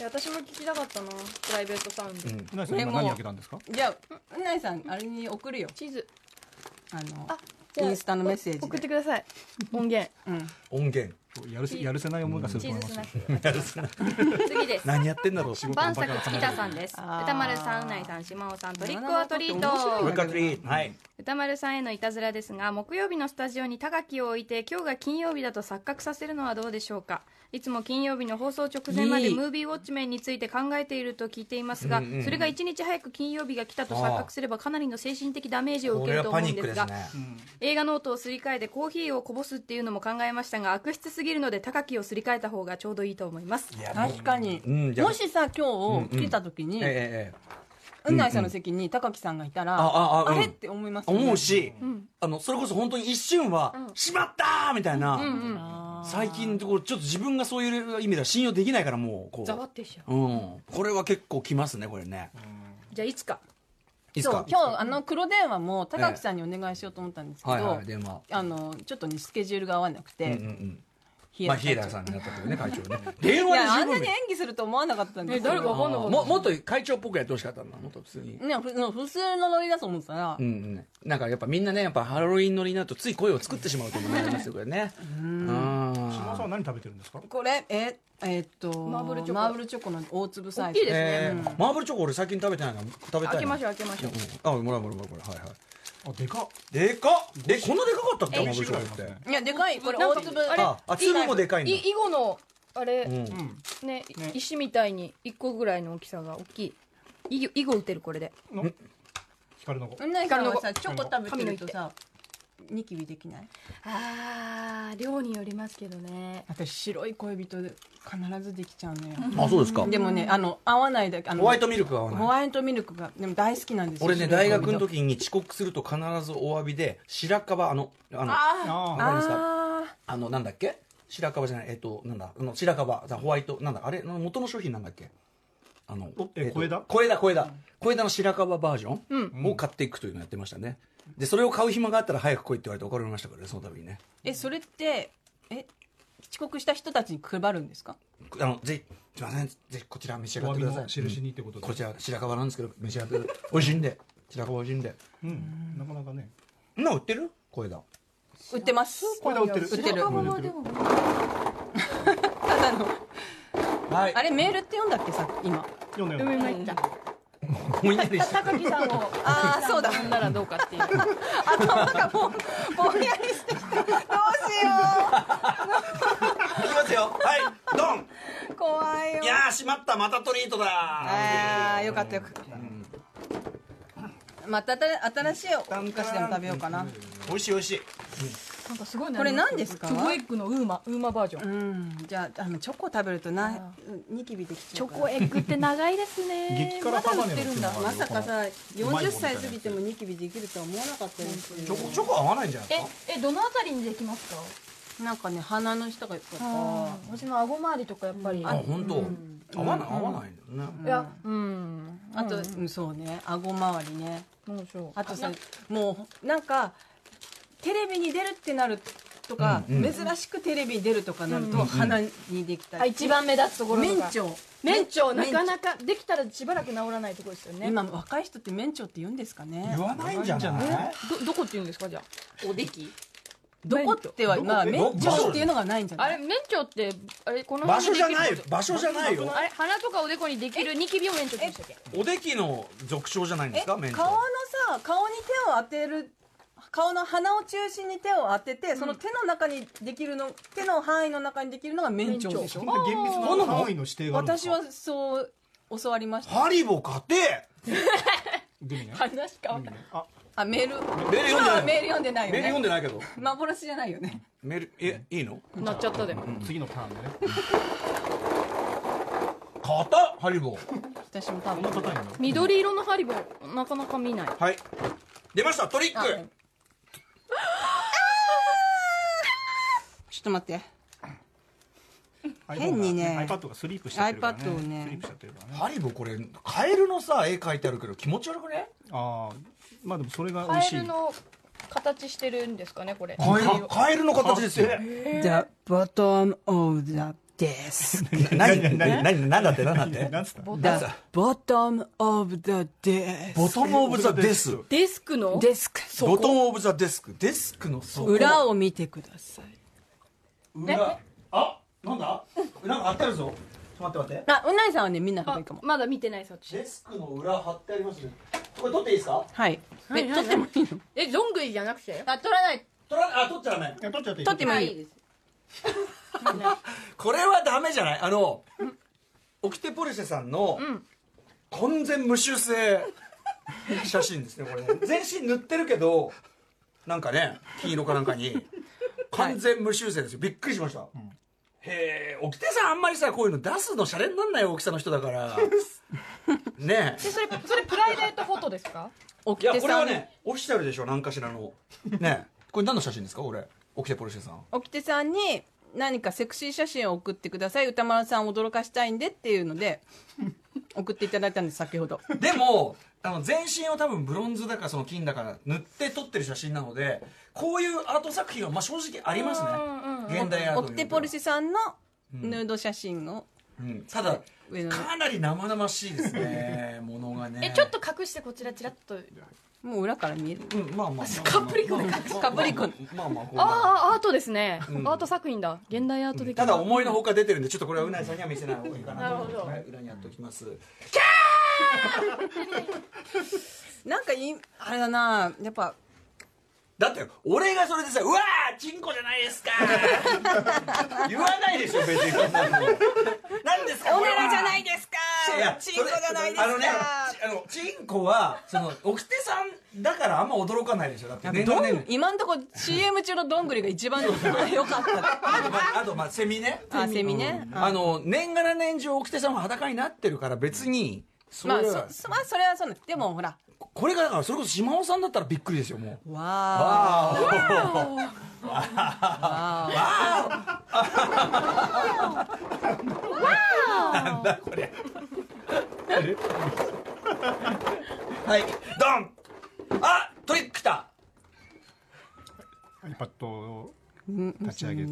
Speaker 3: や私も聞きたかったなプライベートサウンド、
Speaker 2: うん。
Speaker 1: うなぎさん
Speaker 4: ねもう
Speaker 1: 今何開けたんですか？
Speaker 4: じゃあうないさんあれに送るよ。
Speaker 3: 地図
Speaker 4: あの
Speaker 3: あじゃあ
Speaker 4: インスタのメッセージで。
Speaker 3: 送ってください。音源。
Speaker 4: うん。
Speaker 2: 音源
Speaker 1: やるせやるせない思いがする
Speaker 3: チ
Speaker 1: と思い
Speaker 3: ー
Speaker 1: ます
Speaker 3: 次です。(laughs)
Speaker 2: 何やってんだろう
Speaker 3: 晩作月田さんです。歌丸さんうないさん島尾さんトリックオアトリート。歌丸さんへのいたずらですが木曜日のスタジオに高木を置いて今日が金曜日だと錯覚させるのはどうでしょうか？いつも金曜日の放送直前までムービーウォッチメンについて考えていると聞いていますが、それが1日早く金曜日が来たと錯覚すればかなりの精神的ダメージを受けると思うんですが。映画ノートをすり替えてコーヒーをこぼすっていうのも考えましたが悪質すぎるので高木をすり替えた方がちょうどいいと思います。
Speaker 4: 確かに、
Speaker 2: うん
Speaker 4: もしさ今日来た時に、
Speaker 2: ええええ。
Speaker 4: うないさんの席に高木さん。がいたら、
Speaker 2: あああうん。
Speaker 4: れって思いますよね
Speaker 2: 思うし、あのそれこそ本当に一瞬は「しまった!」みたいな、最近こうちょっと自分がそういう意味では信用できないからもうこ
Speaker 3: ざわ
Speaker 2: う、
Speaker 3: ってしちゃう
Speaker 2: うん、これは結構きますねこれね、
Speaker 3: じゃあいつか
Speaker 4: そう今日あの黒電話も高木さんにお願いしようと思ったんですけど、
Speaker 2: はいはい電話
Speaker 4: あのちょっとねスケジュールが合わなくて、
Speaker 2: うんうんうん
Speaker 4: 冷
Speaker 2: まあヒエダさんになったというね会長ね。(laughs) 電話で
Speaker 4: いやあんなに演技すると思わなかったんですよ
Speaker 3: え誰かわかんなかった。
Speaker 2: ももっと会長っぽくやってほしかったんだ。もっと普通に。
Speaker 4: ねふ普通のノリだと思ってたら、
Speaker 2: うんうん。なんかやっぱみんなねやっぱハロウィン乗りになるとつい声を作ってしまうと思いますよこれねうん。
Speaker 1: 島尾さんは何食べてるんですか？
Speaker 4: これええーっと
Speaker 3: マーブルチョコ。
Speaker 4: マーブルチョコの大粒サイズ
Speaker 3: 大きいですね
Speaker 2: えーマーブルチョコ俺最近食べてないな食べたいな
Speaker 3: 開けましょう開けましょう
Speaker 2: うんあもらうもらうもらうはいはい
Speaker 1: あでかっ。
Speaker 2: でかっ。えこんなでかかったっけ？
Speaker 3: え
Speaker 2: マーブルチョコって
Speaker 4: いやでかい。これ大粒。
Speaker 3: あれ
Speaker 2: ああ粒もでかいんだ。
Speaker 3: い囲碁のあれ、
Speaker 2: うん。
Speaker 1: うん。
Speaker 3: ね。石みたいに1個ぐらいの大きさが大きい。囲碁打てるこれで。
Speaker 1: の光の子
Speaker 4: うないさん。さチョコ食べてるとさニキビできない？
Speaker 3: あー量によりますけどね。
Speaker 4: 私白い恋人で必ずできちゃうのよ。
Speaker 2: あそうですか。
Speaker 4: でもねあの合わないだけあの
Speaker 2: ホワイトミルクが合わない。
Speaker 4: ホワイトミルクがでも大好きなんですよ
Speaker 2: 俺ね大学の時に遅刻すると必ずお詫びで白樺あのあの
Speaker 4: あ
Speaker 1: あ
Speaker 2: わかりますか？
Speaker 4: あ
Speaker 2: あのなんだっけ？白樺じゃないえっとなんだ？あの白樺さホワイトなんだ？あれ？の元の商品なんだっけ？あのっと
Speaker 1: 小枝？
Speaker 2: 小枝小枝。小枝の白樺バージョンを買っていくというのをやってましたねでそれを買う暇があったら早く来いって言われて怒られましたからねその度にね。
Speaker 4: ーえそれってえ遅刻した人たちに配るんですか？
Speaker 2: あのぜひすいません。ぜひこちら召し上がってください。
Speaker 1: の印にってことで
Speaker 2: こちら白樺なんですけど召し上がってください美味しいんで。(laughs) 白樺美味しいんで。
Speaker 1: うん。なかなかね。
Speaker 2: なの売ってる？小枝。
Speaker 4: 売ってます。
Speaker 1: これで売ってる。売ってる。(laughs)
Speaker 4: ただの。
Speaker 2: はい。
Speaker 4: あれメールって読んだっけさ今？
Speaker 1: 読んだ読んだ。
Speaker 3: 海参った
Speaker 2: もういないでした。
Speaker 3: 高木さんを
Speaker 4: あーそうだ。
Speaker 3: 呼んだらどうかっていう
Speaker 4: 頭がもうぼんやりしてきたどうしよ
Speaker 2: いきますよはいドン
Speaker 4: う怖いよ
Speaker 2: いやーしまったまたトリートだ
Speaker 4: ああよかったよかったまた新しいお菓子でも食べようかな
Speaker 2: 美味しい美味しい
Speaker 3: なんかすごい
Speaker 4: これ何ですか？
Speaker 3: チョコエッグのウーマウーマバージョン。
Speaker 4: うんじゃああのチョコ食べるとなニキビできち
Speaker 3: チョ
Speaker 4: ゃうから。
Speaker 3: コエッグって長いですね。
Speaker 1: 激辛ハバネのっていうのが
Speaker 4: まさかさ40歳過ぎてもニキビできるとは思わなかったです。
Speaker 2: チョコチョコ合わないんじゃないですか？
Speaker 3: ええどのあたりにできますか？
Speaker 4: なんかね鼻の下がとか
Speaker 3: 私の顎周りとかやっぱり。
Speaker 2: あ本当。合わない合わないんだよね。
Speaker 3: いやうん。
Speaker 4: あと、うんそうね。顎周りね。あとさもうなんかテレビに出るってなるとか、
Speaker 2: うんうん。
Speaker 4: 珍しくテレビに出るとかなると、鼻にできた
Speaker 3: あ
Speaker 4: り、
Speaker 3: 一番目立つところとか。
Speaker 4: 免長
Speaker 3: 免長な
Speaker 4: 免
Speaker 3: かなかできたらしばらく治らないところですよね。
Speaker 4: 今若い人って免長って言うんですかね。
Speaker 2: 言わないんじゃない？
Speaker 3: どどこって言うんですかじゃ
Speaker 5: おでき。
Speaker 4: どこってはまあ
Speaker 2: ど
Speaker 4: 免長っていうのがないんじゃない？
Speaker 3: ああれ免長ってあれこの
Speaker 2: 場所じゃない場所じゃないよ。
Speaker 3: あれ鼻とかおでこにできるニキビを免長って言うんでしたっけ？
Speaker 2: おできの俗称じゃないんですかメン
Speaker 4: 顔のさ顔に手を当てる顔の鼻を中心に手を当てて、その手の中にできるの手の範囲の中にできるのが免長でしょ？
Speaker 1: そん。な厳密な範囲の指定があるんですか
Speaker 4: 私はそう教わりまし (laughs) た
Speaker 2: ハリボ買って
Speaker 1: グミね
Speaker 3: 話か
Speaker 1: グミねあ
Speaker 4: あメール。
Speaker 2: メール読んでない
Speaker 4: 今はメール読んでないよ
Speaker 2: メール読ん
Speaker 4: ね
Speaker 2: でないけど。
Speaker 4: 幻じゃないよね。
Speaker 2: メールえいいの？
Speaker 3: なっちゃったで
Speaker 1: 次のターンでね
Speaker 2: 買っ！たハリボ
Speaker 4: 私も多分。
Speaker 1: こんな硬いの？
Speaker 3: 緑色のハリボーなかなか見ない。
Speaker 2: はい。出ました。トリッ
Speaker 4: あ
Speaker 2: ク (laughs)
Speaker 4: ちょっと待って。変にね。
Speaker 1: が iPad がスリープしちゃってるからね。
Speaker 4: iPad をね。
Speaker 1: スリープしちゃってるからね。
Speaker 2: ハリボこれカエルのさ絵描いてあるけど気持ち悪くね？
Speaker 1: ああまあでもそれが美
Speaker 3: カ
Speaker 1: 味しい。
Speaker 3: エルの形してるんですかねこれ。
Speaker 2: カエルカエルの形ですよ。
Speaker 4: The bottom of the desk (laughs)
Speaker 2: 何何何何何だって何だって？
Speaker 1: なんつった
Speaker 4: ？The bottom of the desk
Speaker 2: ボトムオブザデス。
Speaker 3: デスクの？
Speaker 4: デスク。
Speaker 2: ボトムオブザデス。クデスクの底
Speaker 4: 裏を見てください。
Speaker 2: 裏。あ？なんだ？なんか貼ってあるぞ。ちょっと待って待って。
Speaker 4: あうないさんはね見ない方が
Speaker 3: あ
Speaker 4: いいかも。
Speaker 3: まだ見てないそっち。
Speaker 2: デスクの裏貼ってありますね。これ取っていいですか？
Speaker 4: はい。
Speaker 3: はい
Speaker 4: え撮ってもいいの？
Speaker 3: えどんぐりじゃなくて？
Speaker 4: あ撮らない。
Speaker 2: 取らあ取っちゃダメ。
Speaker 1: 取っちゃっていい
Speaker 4: 撮ってもいい
Speaker 5: です
Speaker 2: これはダメじゃない？あのオキテポルシェさんの完全無修正写真ですねこれね。全身塗ってるけどなんかね金色かなんかに。完全無修正ですよ。びっくりしました、へえ沖手さんあんまりさこういうの出すのシャレになんない大きさの人だから。(laughs) ね
Speaker 3: え。それそれプライベートフォトですか？
Speaker 2: いやこれはねオフィシャルでしょ何かしらの。ねこれ何の写真ですかこれオキテポルシェさん。
Speaker 4: おきてさんに何かセクシー写真を送ってください。歌丸さんを驚かしたいんでっていうので (laughs) 送っていただいたんです先ほど。
Speaker 2: でもあの全身を多分ブロンズだかその金だか塗って撮ってる写真なのでこういうアート作品はまあ正直ありますね。現代アート
Speaker 4: オキテポル
Speaker 2: シ
Speaker 4: シェさんのヌード写真を、
Speaker 2: うん、ただ
Speaker 4: 上の。
Speaker 2: かなり生々しいですね (laughs) ものがね。
Speaker 3: えちょっと隠してこちらちらっと。
Speaker 4: もう裏から見える。
Speaker 2: うんまあまあ
Speaker 3: カプリコで隠
Speaker 2: し
Speaker 4: カプリコ。
Speaker 2: まあまあ
Speaker 3: ああアートですね、
Speaker 2: ん。
Speaker 3: アート作品だ。現代アート的
Speaker 2: ただ思いのほか出てるんでちょっとこれはうないさんには見せない方がいいかなと。
Speaker 3: なるほど。
Speaker 2: はい裏にやっておきます。(laughs)
Speaker 4: なんかいいあれだな。やっぱ。
Speaker 2: だって俺がそれでさ「うわーチンコじゃないですか!」言わないでしょ別にそんなの何ですか
Speaker 4: おねらじゃ
Speaker 2: い
Speaker 4: ないですかチンコじゃないですか？
Speaker 2: あのねちあのチンコはそのおきてさんだからあんま驚かないでしょ。だって年
Speaker 4: どん
Speaker 2: 々年々。
Speaker 4: 今んとこ CM 中のどんぐりが一番良かった。(laughs)
Speaker 2: あとまああとまあセミね。
Speaker 4: あセミね。
Speaker 2: あの年がら年中おきてさんは裸になってるから別にそれ
Speaker 4: まあ
Speaker 2: は、
Speaker 4: そまあそれはそうねでもほら。
Speaker 2: これがだからそれこそ島尾さんだったらびっくりですよもう。
Speaker 4: わ
Speaker 2: ああなんだこれ (laughs) はい。ドン。あトリックきた
Speaker 1: iPad を立ち上げて。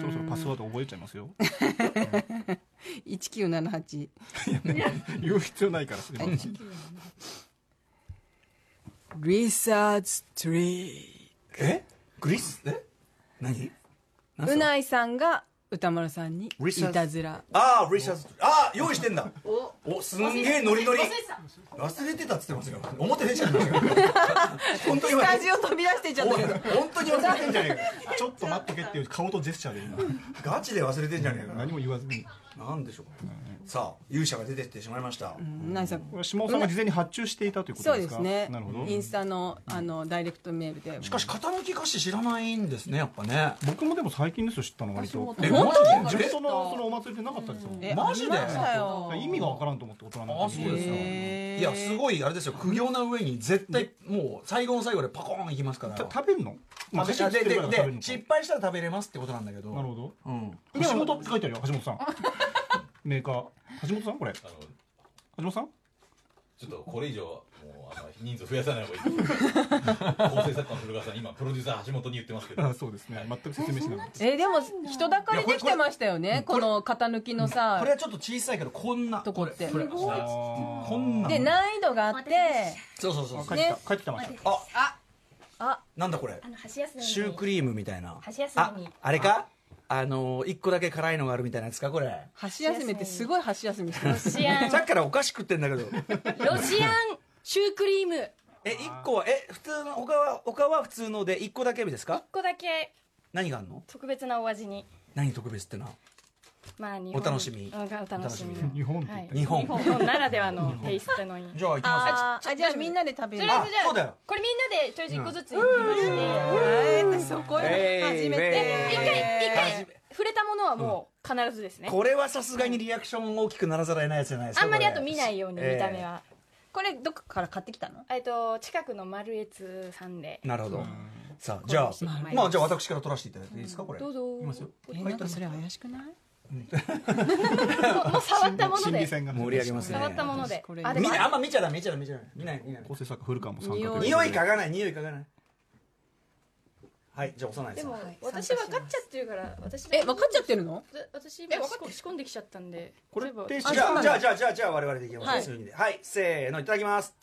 Speaker 1: そろそろパスワード覚えちゃいますよ。(laughs)
Speaker 4: ー1978
Speaker 1: 言う必要ないからそれ
Speaker 4: リサーチトリ
Speaker 2: え？グリスえ何
Speaker 4: うないさんが歌丸さんにいたずら。
Speaker 2: ああリシャーズああ用意してんだ。お。すんげえノリノリ。忘れてたっつってますよ表出ちゃいましたよ本当に
Speaker 4: スタジオ飛び出してちゃった
Speaker 2: 本当に忘れてんじゃねえか
Speaker 1: ちょっと待っとけっていう顔とジェスチャーで今。
Speaker 2: ガチで忘れてんじゃねえか
Speaker 1: 何も言わずに。
Speaker 2: なんでしょうさあ勇者が出てってしまいました。
Speaker 4: うん。
Speaker 1: これ島尾さんが事前に発注していたということ
Speaker 4: そう
Speaker 1: でか
Speaker 4: ですすね。
Speaker 1: なるほど。
Speaker 4: インスタのあのダイレクトメールで。
Speaker 2: しかし傾き歌詞知らないんですねやっぱね。
Speaker 1: 僕もでも最近ですよ知ったの割と。
Speaker 2: え
Speaker 4: 本
Speaker 2: マジで？
Speaker 1: 地元のそのお祭りでなかったですよ
Speaker 4: え
Speaker 2: マジで？
Speaker 1: 意味がわからんと思って大人になって
Speaker 2: あそうですか
Speaker 4: へー。
Speaker 2: いやすごいあれですよ。苦行な上に絶対もう最後の最後でパコーンいきますから。
Speaker 1: た食べるの
Speaker 2: 失敗したら食べれますってことなんだけど。
Speaker 1: なるほど。
Speaker 2: うん。
Speaker 1: 橋本って書いてあるよ橋本さん (laughs) メーカー。橋本さんこれ。橋本さん？
Speaker 8: ちょっとこれ以上もうあの人数増やさない方がいい。構成作家の古川さん今プロデューサー橋本に言ってますけど。
Speaker 1: あそうですね。全く説明しなかった
Speaker 4: えーでも人だかりできてましたよね。この型抜きのさ。
Speaker 2: これはちょっと小さいけどこんな
Speaker 4: とこって。
Speaker 2: これこれ
Speaker 1: あ
Speaker 2: こんな。
Speaker 4: で難易度があって。
Speaker 2: そうそうそう
Speaker 1: ー帰ってきた。帰ってきたました。
Speaker 4: あ
Speaker 2: なんだこれ。
Speaker 3: あの箸休めに。
Speaker 2: シュークリームみたいな。
Speaker 3: 箸休
Speaker 2: ああれか？あの一個だけ辛いのがあるみたいなやつかこれ。
Speaker 4: 箸休めってすごい箸休みしてます
Speaker 3: ロシアン
Speaker 2: さっきからお菓子食ってんだけど。
Speaker 3: ロシアン。シュークリーム。
Speaker 2: え一個はえ普通の他は他は普通ので一個だけですか
Speaker 3: ？1個だけ。
Speaker 2: 何があんの？
Speaker 3: 特別なお味に。
Speaker 2: 何特別ってな
Speaker 3: まあ日
Speaker 2: お楽しみ。
Speaker 3: うんお楽しみ。
Speaker 1: 日本って
Speaker 3: はい。
Speaker 2: 日本。
Speaker 3: 日本ならではのテイストのいい。
Speaker 2: じゃあ行きま
Speaker 4: あーあじゃあみんなで食べる
Speaker 3: とりあえずじゃあ
Speaker 2: そうだよ。
Speaker 3: これみんなでとりあえず1個ずついきまして、
Speaker 4: えーそこ
Speaker 2: えー
Speaker 4: 初め
Speaker 2: えー
Speaker 3: 一回一
Speaker 4: て。
Speaker 3: 回触れたものはもう必ずですね、
Speaker 2: すこれはさすがにリアクション大きくならざるを得ないやつじゃない。ですか
Speaker 3: あんまりあと見ないように見た目は、
Speaker 4: これどっかから買ってきたの？
Speaker 3: えっと近くのマルエツさんで。
Speaker 2: なるほど。さあじゃあ
Speaker 3: まあ
Speaker 2: まあじゃあ私から取らせていただいていいですかこれ。
Speaker 3: どうぞ。
Speaker 2: いきますよ。
Speaker 4: えなんかそれ怪しくない？(laughs)
Speaker 3: もう触ったもので。
Speaker 2: 盛り上げますね。
Speaker 3: 触ったもので。あ
Speaker 2: んま見ちゃダメ見ちゃダメ見ちゃダメ。見ない見ない。
Speaker 1: 構成作家古川も参加
Speaker 4: 匂い
Speaker 2: 嗅がない匂い嗅がない。はいじゃあ幼いさん
Speaker 3: でも
Speaker 4: はい
Speaker 3: 私分かっちゃってるから私
Speaker 4: え分かっちゃってるの？
Speaker 3: 私今仕込仕込んできちゃったんで。
Speaker 1: これ
Speaker 2: じゃあじゃあじゃあじゃあじゃあ我々でいきます
Speaker 4: はい。
Speaker 2: 数人で。はいせーのいただきます。(laughs)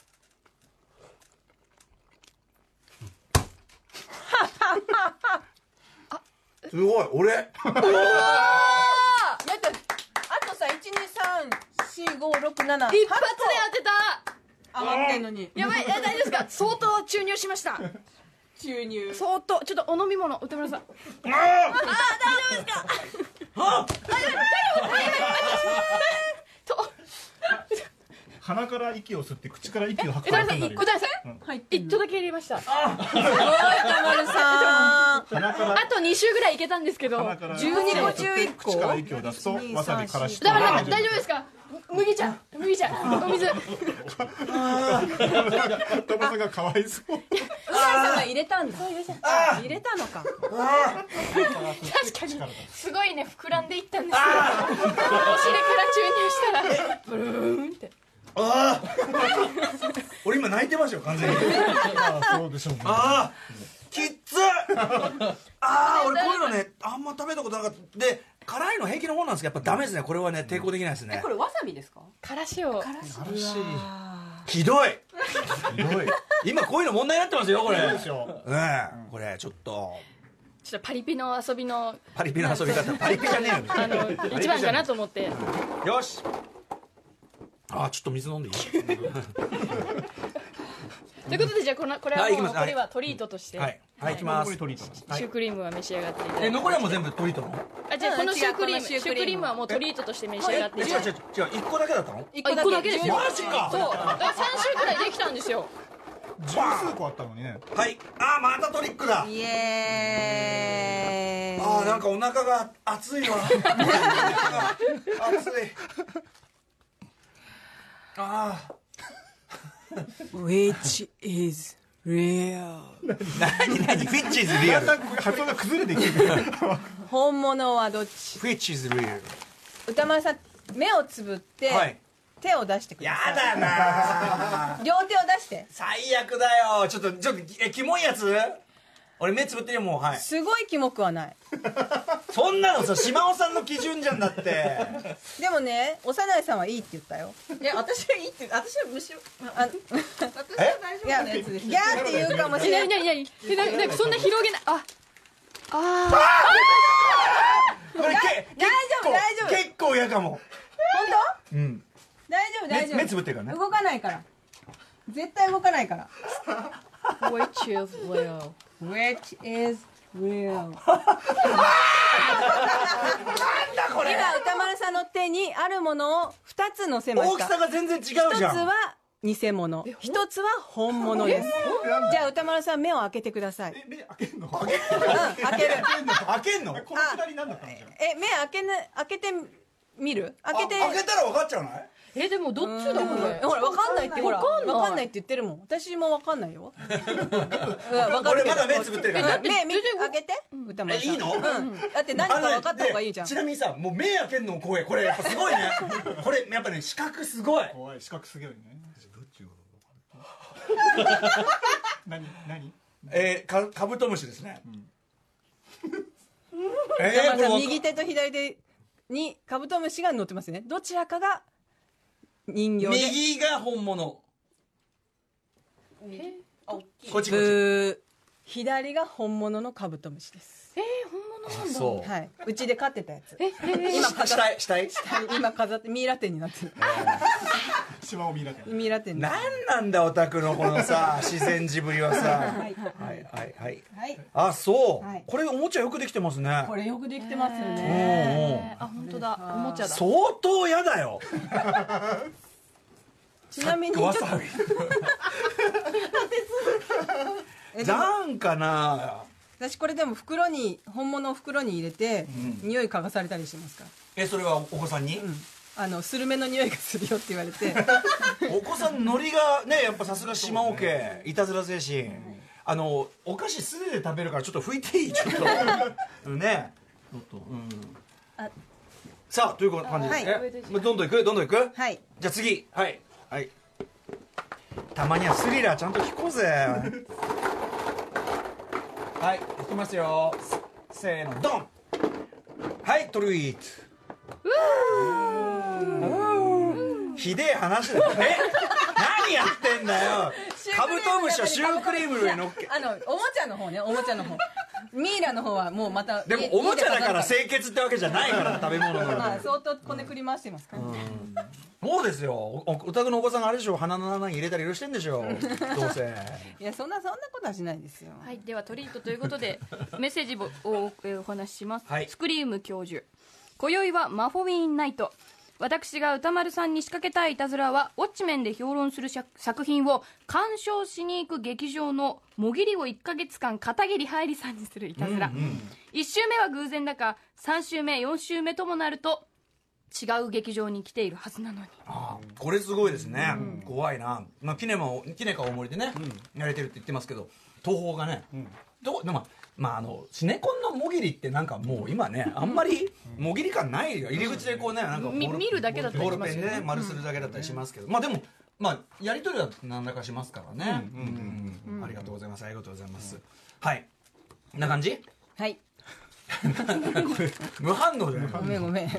Speaker 2: すごい俺 (laughs)
Speaker 4: だってあとさ1234567
Speaker 3: 一発で当てた。
Speaker 4: 余ってんのに。
Speaker 3: やばいえ大丈夫ですか？(laughs) 相当注入しました。
Speaker 4: 注入。
Speaker 3: 相当ちょっとお飲み物歌村さん。と
Speaker 1: 鼻から息を吸って口から息を吐く
Speaker 3: さん
Speaker 1: なる
Speaker 3: 歌村さん
Speaker 4: 入って
Speaker 3: 一頭だけ入れましたあ
Speaker 4: すごい田丸さん。
Speaker 1: 鼻から
Speaker 3: と2週ぐらいいけたんですけど
Speaker 1: 鼻から
Speaker 4: 12個中1個。
Speaker 1: 口から息を出すとわさびからし
Speaker 3: 歌村さん大丈夫ですか？麦茶麦茶お水。
Speaker 1: 田村さんがかわいそう
Speaker 4: うさんが入れたんだ入れたのか
Speaker 3: 確かにすごいね膨らんでいったんですよお尻から注入したらブルー。ンって
Speaker 2: ああ俺今泣いてましたよ完全に
Speaker 1: ああそうでしょうね
Speaker 2: ああきっつああ俺こういうのねあんま食べたことなかったで辛いの平気の方なんですけどやっぱダメですね。これはね抵抗できないですね。
Speaker 5: これわさびですか？
Speaker 3: からしを
Speaker 2: ひどい。ひどい。今こういうの問題になってますよこれ。
Speaker 1: そうでしょ。う
Speaker 2: ねえこれちょっと。
Speaker 3: ちょっとパリピの遊びの
Speaker 2: パリピの遊び方。(laughs) パリピじゃねえ
Speaker 3: あの一番かなと思って。
Speaker 2: よよし。あちょっと水飲んでいい？(laughs)
Speaker 3: ということでじゃあこのこれはもう残りはトリートとして、
Speaker 2: はい。はい行きます。
Speaker 3: シュークリームは召し上がっていただいて。
Speaker 2: え残りはもう全部トリートなの？
Speaker 3: あじゃあこのシュークリームシュークリーム。はもうトリートとして召し上がって
Speaker 2: え違う違う違う一個だけだったの？
Speaker 3: あ一個だけですよ。
Speaker 2: マジか。
Speaker 3: そう。だから3週くらいできたんですよ。
Speaker 1: 十数個あったのにね。
Speaker 2: はい。あまたトリックだ。
Speaker 4: イエーイ。
Speaker 2: あーなんかお腹が熱いわ。(laughs) 熱い。あ
Speaker 4: Which is real
Speaker 2: 何何フィッチ is real
Speaker 1: 発音が崩れていくる。
Speaker 4: 本物はどっち？
Speaker 2: フィッチ is real
Speaker 4: 歌丸さん目をつぶって、
Speaker 2: はい。
Speaker 4: 手を出してくだ
Speaker 2: や
Speaker 4: さい。
Speaker 2: だな
Speaker 4: 両手を出して。
Speaker 2: 最悪だよちょっとちょっとえキモいやつ？俺目つぶってるよもうはい。
Speaker 4: すごいキモくはない。
Speaker 2: そんなのさ島尾さんの基準じゃんだって。
Speaker 4: でもね幼いさんはいいって言ったよ。
Speaker 5: いや私はいいって私はむしろ
Speaker 4: あ
Speaker 5: 私は大丈夫なやつです
Speaker 4: ギャーって言うかもし
Speaker 3: え
Speaker 4: れない
Speaker 3: なになになにえななんかそんな広げない。ああ
Speaker 2: これけ
Speaker 4: 大丈夫大丈夫。
Speaker 2: 結構嫌かも。
Speaker 4: 本
Speaker 2: うん。
Speaker 4: 当大丈夫大丈夫。
Speaker 2: 目目つぶってるからね。
Speaker 4: 動かないから。絶対動かないから。
Speaker 3: ー which is real?
Speaker 4: Which is real? (laughs)
Speaker 2: これ？
Speaker 4: 今歌丸さんの手にあるものを2つ乗せま
Speaker 2: 大きさが全然違う
Speaker 4: 一
Speaker 2: じゃん。
Speaker 4: つは偽物。一つは本物です。じゃあ歌丸さん目を開けてください。
Speaker 1: え目開けんの？
Speaker 4: うん開ける。
Speaker 2: 開けんの？
Speaker 1: このくだり何だったのじゃ
Speaker 4: え目開けな開けてみる？開けて。
Speaker 2: あ開けたら分かっちゃうない？
Speaker 3: えでもどっちだ？これ。
Speaker 4: ほら分かんないってほら。
Speaker 3: わかんない。
Speaker 4: 分かんないって言ってるもん。私も分かんないよ。(laughs) うん分かる
Speaker 2: 俺まだ目つぶってる。からね
Speaker 4: 目目開けて。歌丸さん。
Speaker 2: えいいの？
Speaker 4: うん。だって何か分かった方がいいじゃん。
Speaker 2: でちなみにさもう目開けんの怖いこれ。やっぱすごいね。(laughs) これやっぱね視覚すごい。
Speaker 1: 怖い。視覚すげえね。(laughs) 何何？
Speaker 2: えー、かカブトムシですね、え
Speaker 4: 山田さん
Speaker 2: ーこれ
Speaker 4: 右手と左手にカブトムシが乗ってますね。どちらかが人形で。
Speaker 2: 右が本物。こっちこっち。
Speaker 4: ブー左が本物のカブトムシです。
Speaker 3: えー、本物なんだ。
Speaker 2: そう。
Speaker 4: はい。うちで飼ってたやつ。
Speaker 3: ええ
Speaker 4: 今飾っ
Speaker 2: 下へ。下へ
Speaker 4: 今飾ってミイラ店になってる
Speaker 1: 島を見られて
Speaker 4: ミイラ店に
Speaker 2: 何なんだオタクのこのさ (laughs) 自然児ぶりはさ。はい。はいはい
Speaker 4: はい。
Speaker 2: あそう、
Speaker 4: はい。
Speaker 2: これおもちゃよくできてますね。
Speaker 4: これよくできてますよ
Speaker 2: うん
Speaker 4: ね
Speaker 2: うん。
Speaker 3: あ本当だ。おもちゃだ。
Speaker 2: 相当嫌だよ。(laughs)
Speaker 4: ちなみにちょっと。
Speaker 2: わさび。(laughs)
Speaker 4: えでも。
Speaker 2: なんかな。
Speaker 4: 私これでも袋に本物を袋に入れて、匂い嗅がされたりしますか？ら
Speaker 2: えそれはお子さんに、
Speaker 4: あのスルメの匂いがするよって言われて。(laughs)
Speaker 2: お子さんノリがねやっぱさすが島尾家いたずら精神。あのお菓子素手で食べるからちょっと拭いていい？ちょっと。(laughs) ね。ちょっとうん。
Speaker 4: あ
Speaker 2: さあという感じ。で、
Speaker 4: はい。
Speaker 2: えどんどんいく？どんどんいく？
Speaker 4: はい。
Speaker 2: じゃあ次。はい。はい。たまにはスリラーちゃんと聞こうぜ。(laughs) はいいきますよ。せーのドン。はいトリートひでえ話だよ。え？何やってんだよ。カブトムシをシュークリームの上に乗っけ。
Speaker 4: あのおもちゃの方ね。おもちゃの方。ミイラの方はもうまた
Speaker 2: でも
Speaker 4: 家
Speaker 2: おもちゃだから清潔ってわけじゃないから食べ物
Speaker 4: 飾る
Speaker 2: の
Speaker 4: まあ相当こねくり回してますから、
Speaker 2: そうですよ。おお宅のお子さんがあれでしょ鼻の穴に入れたりしてんでしょどうせ。(laughs)
Speaker 4: いやそんなそんなことはしないですよ、
Speaker 3: はい、ではトリートということで (laughs) メッセージをおお話しします、
Speaker 2: はい。
Speaker 3: スクリーム教授。今宵はマフォウィンナイト私が歌丸さんに仕掛けたいいたずらはウォッチメンで評論する作作品を鑑賞しに行く劇場のもぎりを1ヶ月間片桐はいりさんにするいたずら、1週目は偶然だか3週目4週目ともなると違う劇場に来ているはずなのに。
Speaker 2: あーこれすごいですね、怖いな、まあ、キネマをキネカ大森でね、やれてるって言ってますけど東宝がね、どうでもまああのシネコンのもぎりってなんかもう今ねあんまりもぎり感ないよ。入り口でこうねなんか
Speaker 3: 見るだけだったりしますよね。
Speaker 2: ペンでね丸するだけだったりしますけど、まあでもまあやり取りは何らかしますからね、ありがとうございます。ありがとうございます、はい。こんな感じ？
Speaker 4: はい。(laughs)
Speaker 2: 無反応じゃない。
Speaker 4: ごめんごめん。(laughs) ち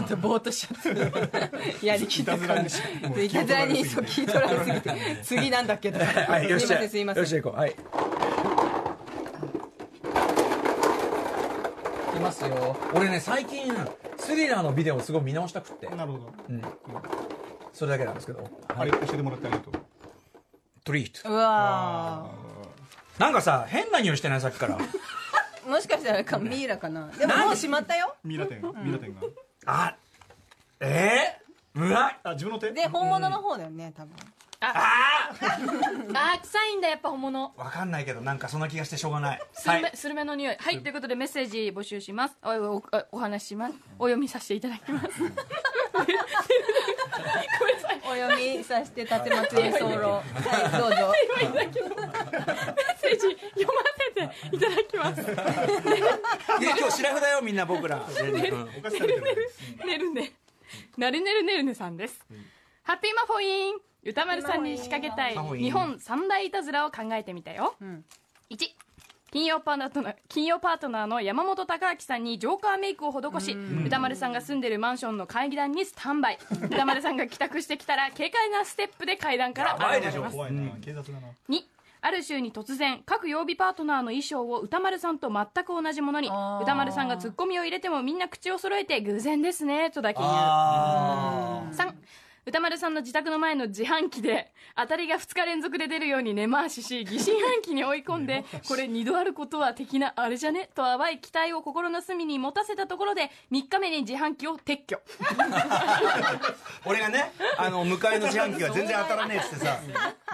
Speaker 4: ょっとぼーっとしちゃって。やりきった。感いたずらに聞い取られすぎて。次なんだっけと (laughs)
Speaker 2: はい、よ
Speaker 4: いませんすいません。
Speaker 2: よし行こう。はいきますよ。俺ね最近スリラーのビデオをすごい見直したくって。
Speaker 1: なるほど。
Speaker 2: それだけなんですけど。
Speaker 1: あれ教えてもらってありがとう。
Speaker 2: トリー。ト
Speaker 4: うわ
Speaker 2: なんかさ変な匂いしてないさっきから。
Speaker 4: ー (laughs) もしかしたらかミイラかな。で？ももうしまったよ。
Speaker 1: ミイラ店？ミイラ店が？
Speaker 2: あえー、うわ
Speaker 1: あ自分の手？
Speaker 4: で本物の方だよね多分
Speaker 3: あー。臭いんだやっぱ本物。
Speaker 2: わかんないけどなんかそんな気がしてしょうがない。
Speaker 3: スルメ,、スルメの匂い。はいということでメッセージ募集します。おおおお話しします。お読みさせていただきます。ごめんなさい。
Speaker 4: お読みさせて立松居候はい。どうぞ。
Speaker 3: メッセージ読ませていただきます。(laughs)
Speaker 2: いや今日シラフだよみんな僕ら、うん。
Speaker 1: お菓子食べてる
Speaker 3: ねるね。なるねるねるねさんです、ハッピーマフォイン歌丸さんに仕掛けたい日本三大いたずらを考えてみたよ、
Speaker 4: ん。
Speaker 3: 1金曜パートナー金曜パートナーの山本隆明さんにジョーカーメイクを施し歌丸さんが住んでるマンションの階段にスタンバイ。(laughs) 歌丸さんが帰宅してきたら軽快なステップで階段から
Speaker 2: やばいでしょ
Speaker 3: 現れます。
Speaker 1: 怖いな。警察だな
Speaker 3: 2ある週に突然各曜日パートナーの衣装を歌丸さんと全く同じものに歌丸さんがツッコミを入れてもみんな口を揃えて偶然ですねとだけ言う。
Speaker 2: あ
Speaker 3: 3歌丸さんの自宅の前の自販機で当たりが2日連続で出るように根回しし疑心暗鬼に追い込んでこれ2度あることは的なあれじゃね？と淡い期待を心の隅に持たせたところで3日目に自販機を撤去。
Speaker 2: ー俺がねあの向かいの自販機が全然当たらねえっつってさ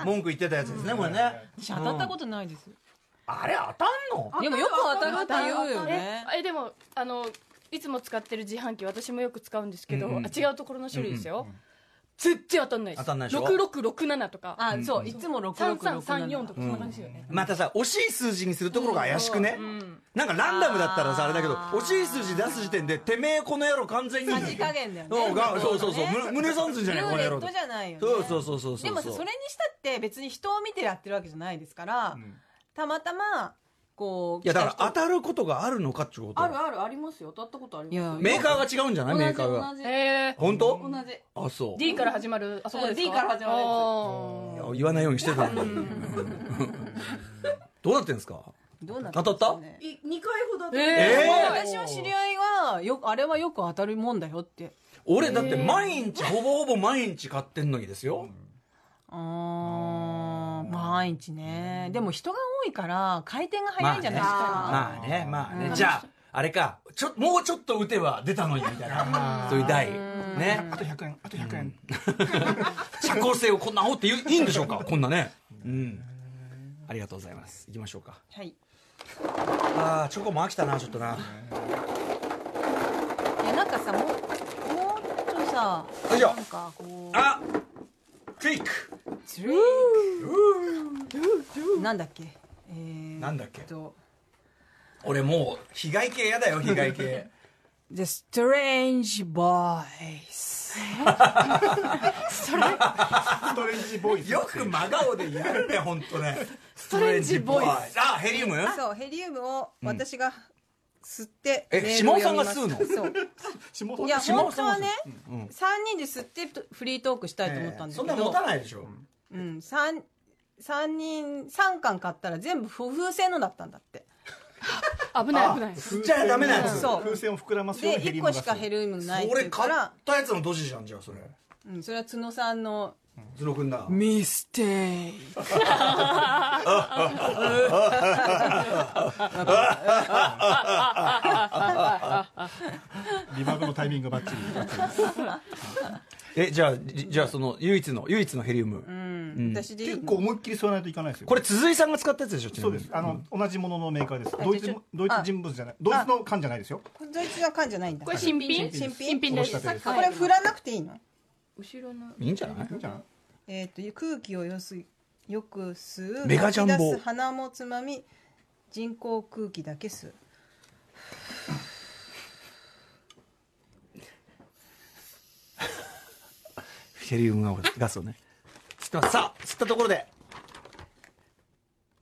Speaker 2: 文句言ってたやつですねこれね。
Speaker 4: 私当たったことないです。
Speaker 2: あれ当たんの？
Speaker 4: でもよく当たるって言うよね。
Speaker 3: えでもあのいつも使ってる自販機私もよく使うんですけど、あ違うところの種類ですよ、絶対当たんないです。
Speaker 2: 当たんないでしょ
Speaker 3: ？6667とか。
Speaker 4: あそういつも6667
Speaker 3: 3334とか。そん。な感じですよね、
Speaker 2: またさ惜しい数字にするところが怪しくね、なんかランダムだったらさあれだけど惜しい数字出す時点でてめえこの野郎完全に
Speaker 4: さじ加減だよね。
Speaker 2: そうがそうそうそう。む胸損すんじゃないこの野郎
Speaker 4: ルーレットじゃない
Speaker 2: そうそうそうそうそう。
Speaker 4: でもさそれにしたって別に人を見てやってるわけじゃないですから、たまたまこう
Speaker 2: いやだから当
Speaker 4: 来た
Speaker 2: ることがあるのかってこと
Speaker 5: あるあるありますよ。当たったことあります
Speaker 2: メーカーが違うんじゃない？メーカーが。
Speaker 5: 同じ。
Speaker 3: えー、
Speaker 2: 本当？
Speaker 5: 同じ。
Speaker 2: あそう。
Speaker 3: D から始まるあそこですか
Speaker 5: ？D から始まるやつ。
Speaker 2: 言わないようにしてたのに (laughs) どうなってんですか？
Speaker 4: どうな
Speaker 2: 当たった？
Speaker 4: ね
Speaker 5: い2回ほど当た
Speaker 3: え
Speaker 2: えー
Speaker 4: 私の知り合いはよくあれはよく当たるもんだよって。
Speaker 2: 俺だって毎日ほぼほぼ毎日買ってんのにですよ。
Speaker 4: あー毎日ね。でも人が多いから回転が早いんじゃないですか、
Speaker 2: まあね。まあね。じゃああれか。ちょもうちょっと打てば出たのにみたいな。そういう台。ね。
Speaker 1: あと100円あと100円。(laughs)
Speaker 2: 社交性をこんな煽っていいんでしょうか？こんなね。うん。ありがとうございます。行きましょうか。
Speaker 4: はい。
Speaker 2: あーチョコも飽きたなちょっとな。い
Speaker 4: やなんかさもうもうちょっとさ
Speaker 2: よいしょ
Speaker 4: なんかこう
Speaker 2: あクイック
Speaker 4: ツリーなんだっけ？えー、
Speaker 2: なんだっけ？
Speaker 4: と。
Speaker 2: 俺もう被害系やだよ被害系。
Speaker 4: The Strange Boys (laughs)
Speaker 1: ストレンジボーイズ
Speaker 2: よく真顔でやるね本当ね。(laughs) ストレンジボーイズあヘリウム？
Speaker 4: そうヘリウムを私が吸って、
Speaker 2: え
Speaker 4: メールを読みます。
Speaker 2: 島尾さんが吸う
Speaker 4: そう (laughs)
Speaker 1: 下
Speaker 4: いや
Speaker 2: 島尾さんは
Speaker 4: 本当はね、三人で吸ってフリートークしたいと思ったんだけど、
Speaker 2: そんな持たないでしょ。
Speaker 4: うん、三三人三巻買ったら全部不風船のだったんだって。(laughs)
Speaker 3: 危ない危ない。
Speaker 2: 吸っちゃダメなやつ
Speaker 4: そう。
Speaker 1: 風船を膨らますよう
Speaker 4: で1
Speaker 1: にヘリウムが
Speaker 4: 個しかヘリウムないって
Speaker 2: 俺買っ
Speaker 4: 言うから、
Speaker 2: たやつのドジじゃんじゃあそれ。
Speaker 4: うん、それは角さんの
Speaker 2: ズノ君だ。
Speaker 4: ミステイ
Speaker 1: リバーブのタイミングバッチリ。
Speaker 2: えじゃあじじゃあその唯一の唯一のヘリウム、
Speaker 4: うん、私でいい
Speaker 1: 結構思いっきり吸わないといかないですよ。
Speaker 2: これ鈴井さんが使ったやつでしょ
Speaker 1: そうです。あの、同じもののメーカーです。ドイツドイツ人物じゃない。ドイツの缶じゃないですよ。
Speaker 4: ドイツの缶じゃないんだ。
Speaker 3: これ新品？
Speaker 4: 新品
Speaker 3: 新品です。
Speaker 4: これ振らなくていいの？
Speaker 3: 後ろの
Speaker 2: いいんじゃない？
Speaker 1: いいんじゃない？
Speaker 4: えっ、と空気をよすよく吸う
Speaker 2: メガジャンボ。
Speaker 4: 吐き出す鼻もつまみ人工空気だけ吸う。
Speaker 2: ヘリウムガスをね。吸ってますさあ吸ったところで。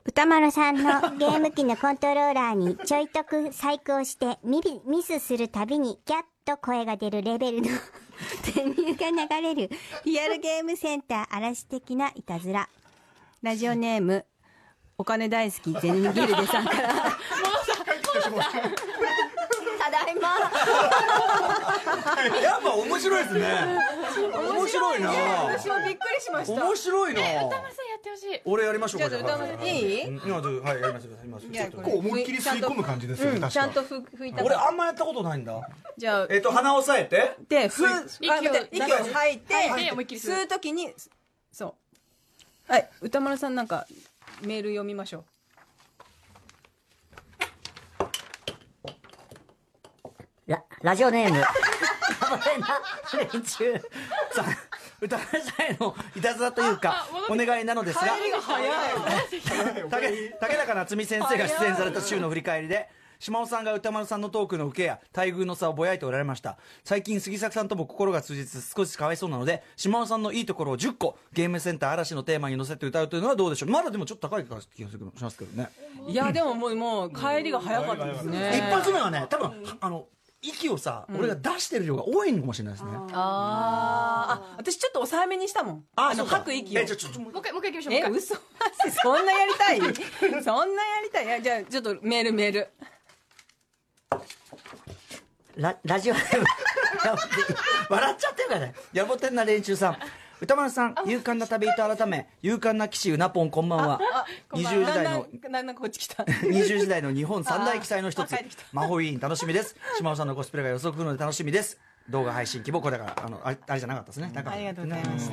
Speaker 9: 歌丸さんの (laughs) ゲーム機のコントローラーにちょいとく細工をしてミビミスするたびにギャッと声が出るレベルの (laughs) 電流が流れるリアルゲームセンター嵐的ないたずら。
Speaker 4: ラジオネームお金大好きゼニギルデさんから。(laughs) ただいま。(laughs)
Speaker 2: やっぱ面白いですね。面白いな。
Speaker 4: 私もびっくりしました。
Speaker 2: 面白いな。
Speaker 3: 歌丸さんやってほしい。
Speaker 2: 俺やりましょうか
Speaker 4: じゃあ歌丸さんいい？
Speaker 2: はいやりますやります。
Speaker 4: いや
Speaker 2: ちょっと
Speaker 4: これ
Speaker 1: 思いっきり吸い込む感じですよね
Speaker 4: ちゃんとふ拭いた
Speaker 2: 俺あんまやったことないんだ。
Speaker 4: じゃあ
Speaker 2: えっと鼻を押さえて。
Speaker 4: でふ
Speaker 3: 息を
Speaker 4: 吐いて
Speaker 3: 吐いて思いっきり吸う
Speaker 4: 吸う時にそう。はい歌丸さんなんかメール読みましょう
Speaker 9: ララジオネーム。
Speaker 2: さあ歌丸さんへのいたずらというかお願いなのですが。竹竹中夏実先生が出演された週の振り返りで島尾さんが歌丸さんのトークの受けや待遇の差をぼやいておられました。最近杉作さんとも心が通じて少しかわいそうなので島尾さんのいいところを10個ゲームセンター嵐のテーマに乗せて歌うというのはどうでしょう。まだでもちょっと高い気がしますけどね。
Speaker 4: いやでももうもう帰りが早かったですね。
Speaker 2: 一発目はね多分あの息をさ、俺が出してる量が多いのかもしれないですね。
Speaker 4: あー。あ私ちょっと抑えめにしたもん。あの吐く息を。
Speaker 2: えじゃあちょっともう
Speaker 3: 一回もう一回行きましょう
Speaker 4: え嘘マジそんなやりたい？そんなやりたい？(laughs) いやじゃあちょっとメールメール。
Speaker 9: ララジオネーム。(laughs)
Speaker 2: 笑っちゃってるからね野暮天な連中さん歌丸さん勇敢な旅人改め勇敢な騎士うなぽんこんばんは。20時代の
Speaker 4: だんだんだんだんこっち来た。(laughs)
Speaker 2: 20時代の日本三大奇才の一つ。魔法委員楽しみです。島尾さんのコスプレが予測不能で楽しみです。動画配信希望これだからあのあれあれじゃなかったですね。
Speaker 4: ありがとうございます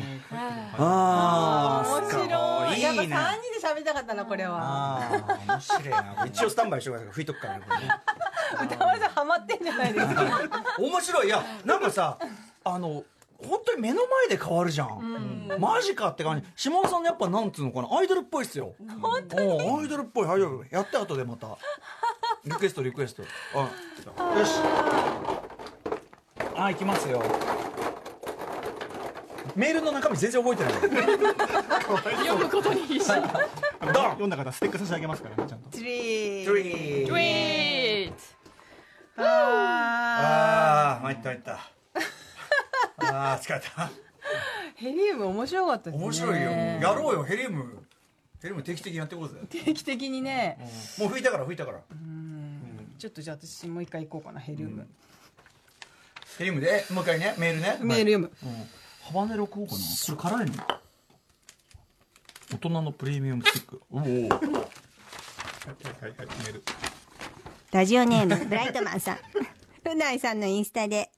Speaker 2: あー
Speaker 4: 面白い。やっぱ
Speaker 2: いいね
Speaker 4: 3人で喋りたかったなこれは。
Speaker 2: 面白いな。一応スタンバイしてください拭いとくからねこれね。
Speaker 4: 歌丸さんハマってんじゃないですか。
Speaker 2: 面白い。いやなんかさあの本当に目の前で変わるじゃん、マジかって感じ。下尾さんのやっぱなんつうのかな。アイドルっぽいっすよ。本当に？アイドルっぽい。アイドルやって後でまた。リクエストリクエスト。あよし。あ行きますよ。メールの中身全然覚えてない。(laughs)
Speaker 3: 読むことに必死
Speaker 1: 読んだ方ステッカー差し上げますからねちゃんと。
Speaker 4: ツリー
Speaker 2: トゥリー
Speaker 3: ウィート
Speaker 4: あ
Speaker 2: ああ参った参ったああ疲れた。
Speaker 4: ーヘリウム面白かったですね。
Speaker 2: 面白いよ。やろうよヘリウム。ヘリウム定期的にやっていこうぜ。
Speaker 4: 定期的にね。
Speaker 2: もう吹いたから吹いたから。
Speaker 4: ちょっとじゃあ私もう一回行こうかなヘリウム。
Speaker 2: ヘリウムでもう一回ねメールね。
Speaker 4: メール読む。
Speaker 2: ハバネロ食おうかなこれ辛いの大人のプレミアムスティック。おお
Speaker 1: はいはいはいはいメール。
Speaker 9: ラジオネーム、ブライトマンさん。(laughs) うないさんのインスタで、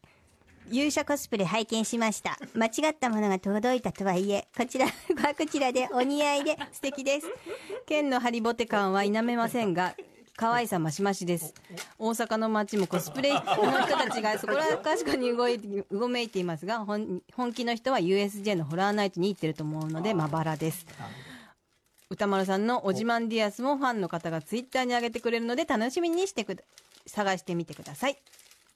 Speaker 9: 勇者コスプレ拝見しました。間違ったものが届いたとはいえ、こちらは (laughs) こちらでお似合いで素敵です。
Speaker 4: 剣のハリボテ感は否めませんが可愛さ増し増しです。大阪の街もコスプレの人たちがそこらかしこに動いてうごめいていますが本本気の人は USJ のホラーナイトに行ってると思うのでまばらです。歌丸さんのお自慢ディアスもファンの方がツイッターに上げてくれるので楽しみにしてくだ探してみてください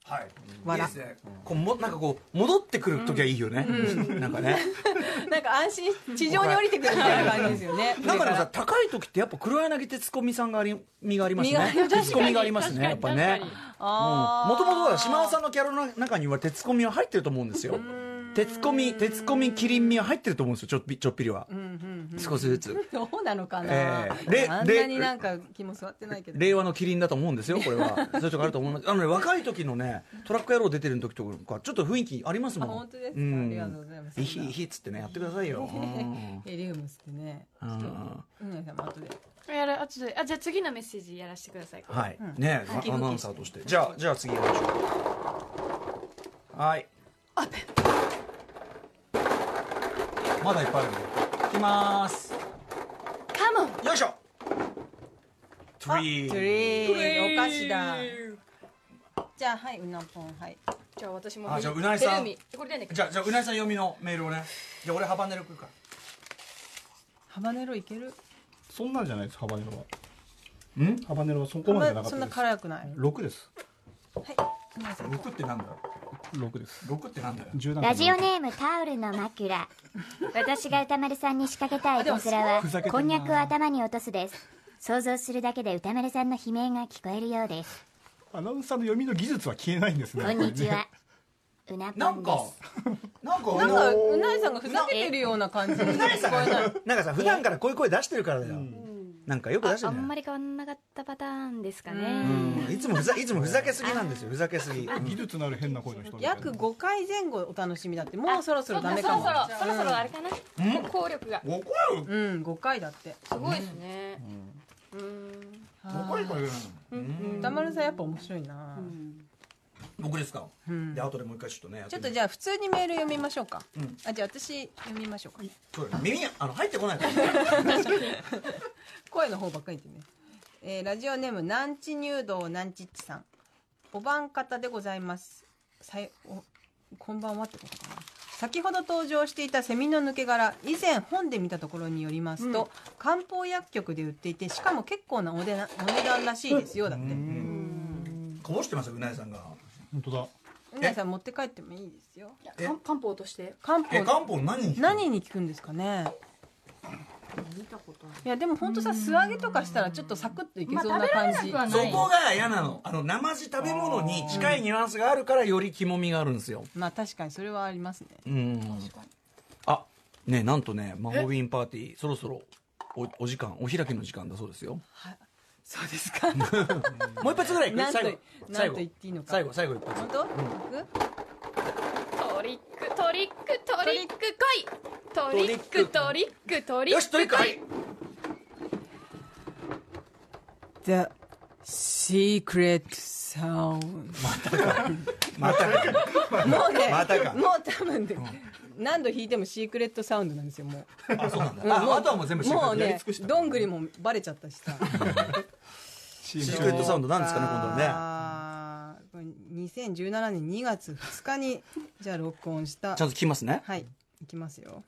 Speaker 2: はい。いい
Speaker 4: 笑
Speaker 2: ですね。こうもなんかこう戻ってくる時はいいよね。(laughs) なんかね。(laughs)
Speaker 4: なんか安心地上に降りてくるみたいな感じですよね。(laughs)
Speaker 2: なんかでも
Speaker 4: 上
Speaker 2: さ高い時ってやっぱ黒柳徹子美さんがあり身がありますね。徹子美がありますねやっぱね。もともとは島尾さんのキャラの中には徹子美は入ってると思うんですよ徹子美徹子美キリン美は入ってると思うんですよちょっぴちょっぴりは。少しずつ。
Speaker 4: どうなのかな、
Speaker 2: えーれ
Speaker 4: あんなになんか気も座ってないけど。
Speaker 2: 令和のキリンだと思うんですよこれは。そういうとこあると思いますあのね若い時のねトラック野郎出てる時とかちょっと雰囲気ありますもん。
Speaker 4: あ本当ですか？
Speaker 2: ん。
Speaker 4: ありがとうございます。
Speaker 2: いひいひっつってねやってくださいよ。うん。
Speaker 4: ヘリウムってね。ちょっとうなぎさんも後で
Speaker 3: やるあちょっとあじゃあ次のメッセージやらせてください。
Speaker 2: はい、ねアアナウンサーとして。じゃあじゃあ次行きましょう。はいまだいっぱいあるね。いきまーす。
Speaker 3: カモン。
Speaker 2: よいしょ。トリー
Speaker 4: トリーお菓子だ。じゃあはいうなぽん。はい。
Speaker 3: じゃあ私も
Speaker 2: あじゃあうなぎさん。
Speaker 3: ヘルミこれでね
Speaker 2: じゃあじゃあうなぎさん読みのメールをね。じゃあ俺ハバネロ食うから。
Speaker 4: ハバネロいける？
Speaker 1: そんなんじゃないですハバネロは。
Speaker 2: ん？
Speaker 1: ハバネロはそこまでなか
Speaker 4: そんな
Speaker 1: ったです
Speaker 4: 辛くない
Speaker 1: ？6です。
Speaker 4: はいうなぎさん
Speaker 2: 6ってなんだ
Speaker 1: 6です
Speaker 2: 6ってなんだよ
Speaker 1: 10段
Speaker 9: ラジオネームタオルの枕。私が歌丸さんに仕掛けたいいたずらはこんにゃくを頭に落とすです。想像するだけで歌丸さんの悲鳴が聞こえるようです。
Speaker 1: アナウンサーの読みの技術は消えないんですね
Speaker 9: こんにちは。うなぽ
Speaker 2: なん
Speaker 9: です。
Speaker 2: なんか
Speaker 4: なんかうなぎさんがふざけてるような感じな
Speaker 2: んかさ普段からこういう声出してるからだよ、なんかよく出して
Speaker 3: あ
Speaker 2: るん
Speaker 3: まり変わんなかったパターンですかね。
Speaker 2: うん。いつもふざいつもふざけすぎなんですよ。ふざけすぎ。(laughs)
Speaker 1: 技術のある変な声の人
Speaker 4: 約5回前後お楽しみだって。もうそろそろダメ
Speaker 3: そろ
Speaker 4: かも
Speaker 3: そろそろそろあれかな。効力が。
Speaker 2: おこよ
Speaker 4: うん5回だって。
Speaker 3: すごいですね。うん。
Speaker 2: おこよこれ
Speaker 4: 歌丸さんやっぱ面白いな
Speaker 2: 僕ですか、
Speaker 4: ん。
Speaker 2: で後でもう一回ちょっとねや
Speaker 4: ちょっと
Speaker 2: ゃ
Speaker 4: じゃあ普通にメール読みましょうか。
Speaker 2: うん。
Speaker 4: あじゃあ私読みましょうか。
Speaker 2: 耳あの入ってこないから (laughs)
Speaker 4: 声の方ばっかりでね、えーラジオネームなんち入道なんちっちさん。お晩方でございます。さいおこんばんはってことかな。先ほど登場していたセミの抜け殻以前本で見たところによりますと、漢方薬局で売っていてしかも結構なお値段お値段らしいですよだって。
Speaker 2: こぼしてますようなぎさんが
Speaker 1: 本当だ。
Speaker 4: うなぎさん持って帰ってもいいですよ。
Speaker 2: え
Speaker 3: 漢漢方として。
Speaker 4: 漢
Speaker 2: え漢
Speaker 4: 方
Speaker 2: 方何に
Speaker 4: 何に効くんですかね。い。やでも本当さ素揚げとかしたらちょっとサクッといけそうな感じ、
Speaker 3: まあ食べられなくはない
Speaker 2: そこが嫌なの。あの生地食べ物に近いニュアンスがあるからより肝みがあるんですよ。
Speaker 4: まあ確かにそれはありますね。
Speaker 2: うん。あねなんとねまほウィーンパーティーそろそろおお時間お開きの時間だそうですよ
Speaker 4: そうですか。(laughs)
Speaker 2: もう一発ぐらいいく？最後。
Speaker 4: なんと言っていいのか。
Speaker 2: 最後最後一発。
Speaker 4: 本当、
Speaker 3: トリックトリックトリック来いトリックトリックトリック。
Speaker 2: よしトリックはい。
Speaker 4: The secret sound
Speaker 2: またか。
Speaker 4: もうね
Speaker 2: またか。
Speaker 4: もう多分ね何度弾いてもシークレットサウンドなんですよもう。
Speaker 2: あそうなんだ。
Speaker 4: もう
Speaker 2: ああとはもう全部シークレット。
Speaker 4: もうねどんぐりもバレちゃったしさ (laughs)
Speaker 1: シ
Speaker 2: シークレットサウンドなんですかね今度はね。
Speaker 4: あーこれ2017年2月2日にじゃあ録音した。
Speaker 2: ちゃんと聞きますね。
Speaker 4: はいいきますよ。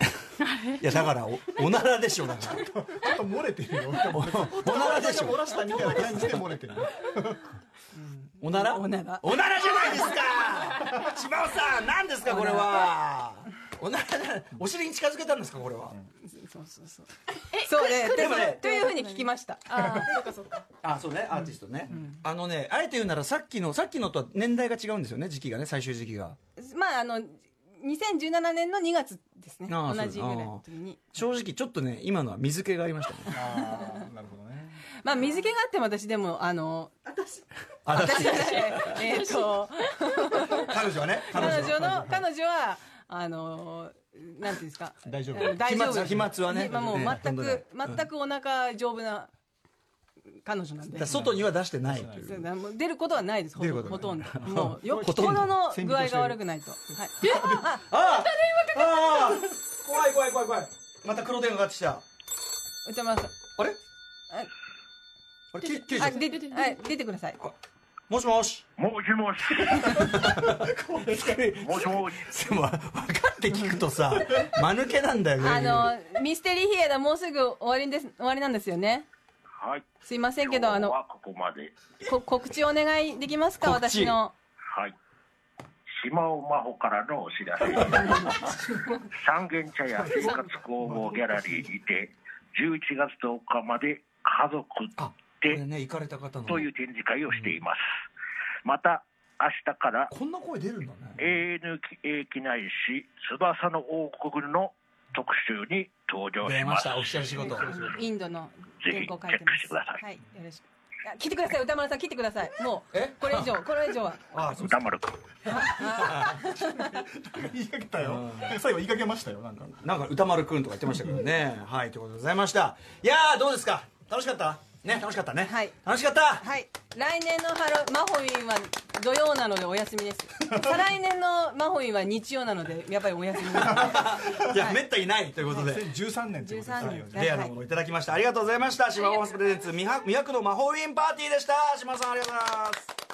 Speaker 4: (laughs)
Speaker 2: いやだからおおならでしょだから。
Speaker 1: ちょっと漏れてるよ。(laughs)
Speaker 2: おならでしょ。
Speaker 1: 漏らしたみたいな感じで漏れてる。
Speaker 2: おなら？
Speaker 4: おなら。
Speaker 2: おならじゃないですか。島尾さん何ですかこれはおならお尻に近づけたんですかこれは。
Speaker 4: そうそうそう。そうね
Speaker 2: でもね
Speaker 4: というふうに聞きました。
Speaker 2: あ (laughs) そうねアーティストね、あのねあえて言うならさっきのさっきのとは年代が違うんですよね時期がね最終時期が。
Speaker 4: まああの2017年の2月ですね
Speaker 2: ああ
Speaker 4: 同じぐらいの時に。
Speaker 2: 正直ちょっとね今のは水気がありましたね。
Speaker 1: ああなるほどね。(laughs)
Speaker 4: まあ水気があっても私でもあの
Speaker 2: あだ
Speaker 4: 私じゃない。えっと。
Speaker 2: 彼女はね
Speaker 4: 彼女の彼女はあのなんていうんですか？
Speaker 1: 大丈夫。
Speaker 4: 大丈夫
Speaker 2: 飛沫はね。
Speaker 4: まあもう
Speaker 2: ね
Speaker 4: 全く全くお腹丈夫な彼女なんで。
Speaker 2: 外には出してない
Speaker 4: 出ることはないですほ
Speaker 2: と
Speaker 4: んど。もうよ
Speaker 2: ほとんど。
Speaker 4: の具合が悪くないと。はい。(laughs) あ
Speaker 2: ああああ怖い怖い怖い怖い。また黒電話がかかってきた。
Speaker 4: 歌丸さん
Speaker 2: あれ？
Speaker 4: あ
Speaker 2: あれ
Speaker 4: 出てください
Speaker 2: もしもし。(laughs)
Speaker 6: もしもし。もしもし。
Speaker 2: でも分かって聞くとさ (laughs) 間抜けなんだよね。
Speaker 4: あのミステリーヒエダもうすぐ終わりです終わりなんですよね。
Speaker 6: はい。
Speaker 4: すいませんけどあの
Speaker 6: ここまで。
Speaker 4: こ告知お願いできますか？私の。
Speaker 6: はい。島尾真帆からのお知らせ。(laughs) 三軒茶屋生活工房ギャラリーにて11月10日まで家族
Speaker 2: ね行かれた方の。
Speaker 6: という展示会をしています。また明日から
Speaker 2: こんな声出るんだね。
Speaker 6: ANA 機内市翼の王国の特集に登場します。
Speaker 4: インドの
Speaker 6: ぜひ
Speaker 4: 原稿書いてます。
Speaker 6: チェックしてください。
Speaker 4: はいよろしく。あ切ってください。歌丸さん切ってください。もう
Speaker 2: え？
Speaker 4: これ以上 (laughs) これ以上は。
Speaker 2: あそう
Speaker 6: 歌丸君
Speaker 1: 言いかけたよ。最後言いかけましたよなんか。
Speaker 2: なんか歌丸くんとか言ってましたけどね。はいということでございました。いやーどうですか？楽しかった？ね。楽しかったね。
Speaker 4: はい。
Speaker 2: 楽しかった。
Speaker 4: はい。来年のハロマホウィンは土曜なのでお休みです。(laughs) 再来年のマホウィンは日曜なのでやっぱりお休みです。(laughs)
Speaker 2: い。やめったにないということで。
Speaker 1: 2013年ってことで。す
Speaker 4: 13
Speaker 1: よ
Speaker 4: 年
Speaker 2: レアなものをいただきました。ありがとうございました。島尾ホスプレゼンツ魅惑の魔法ウィンパーティーでした。島尾さんありがとうございます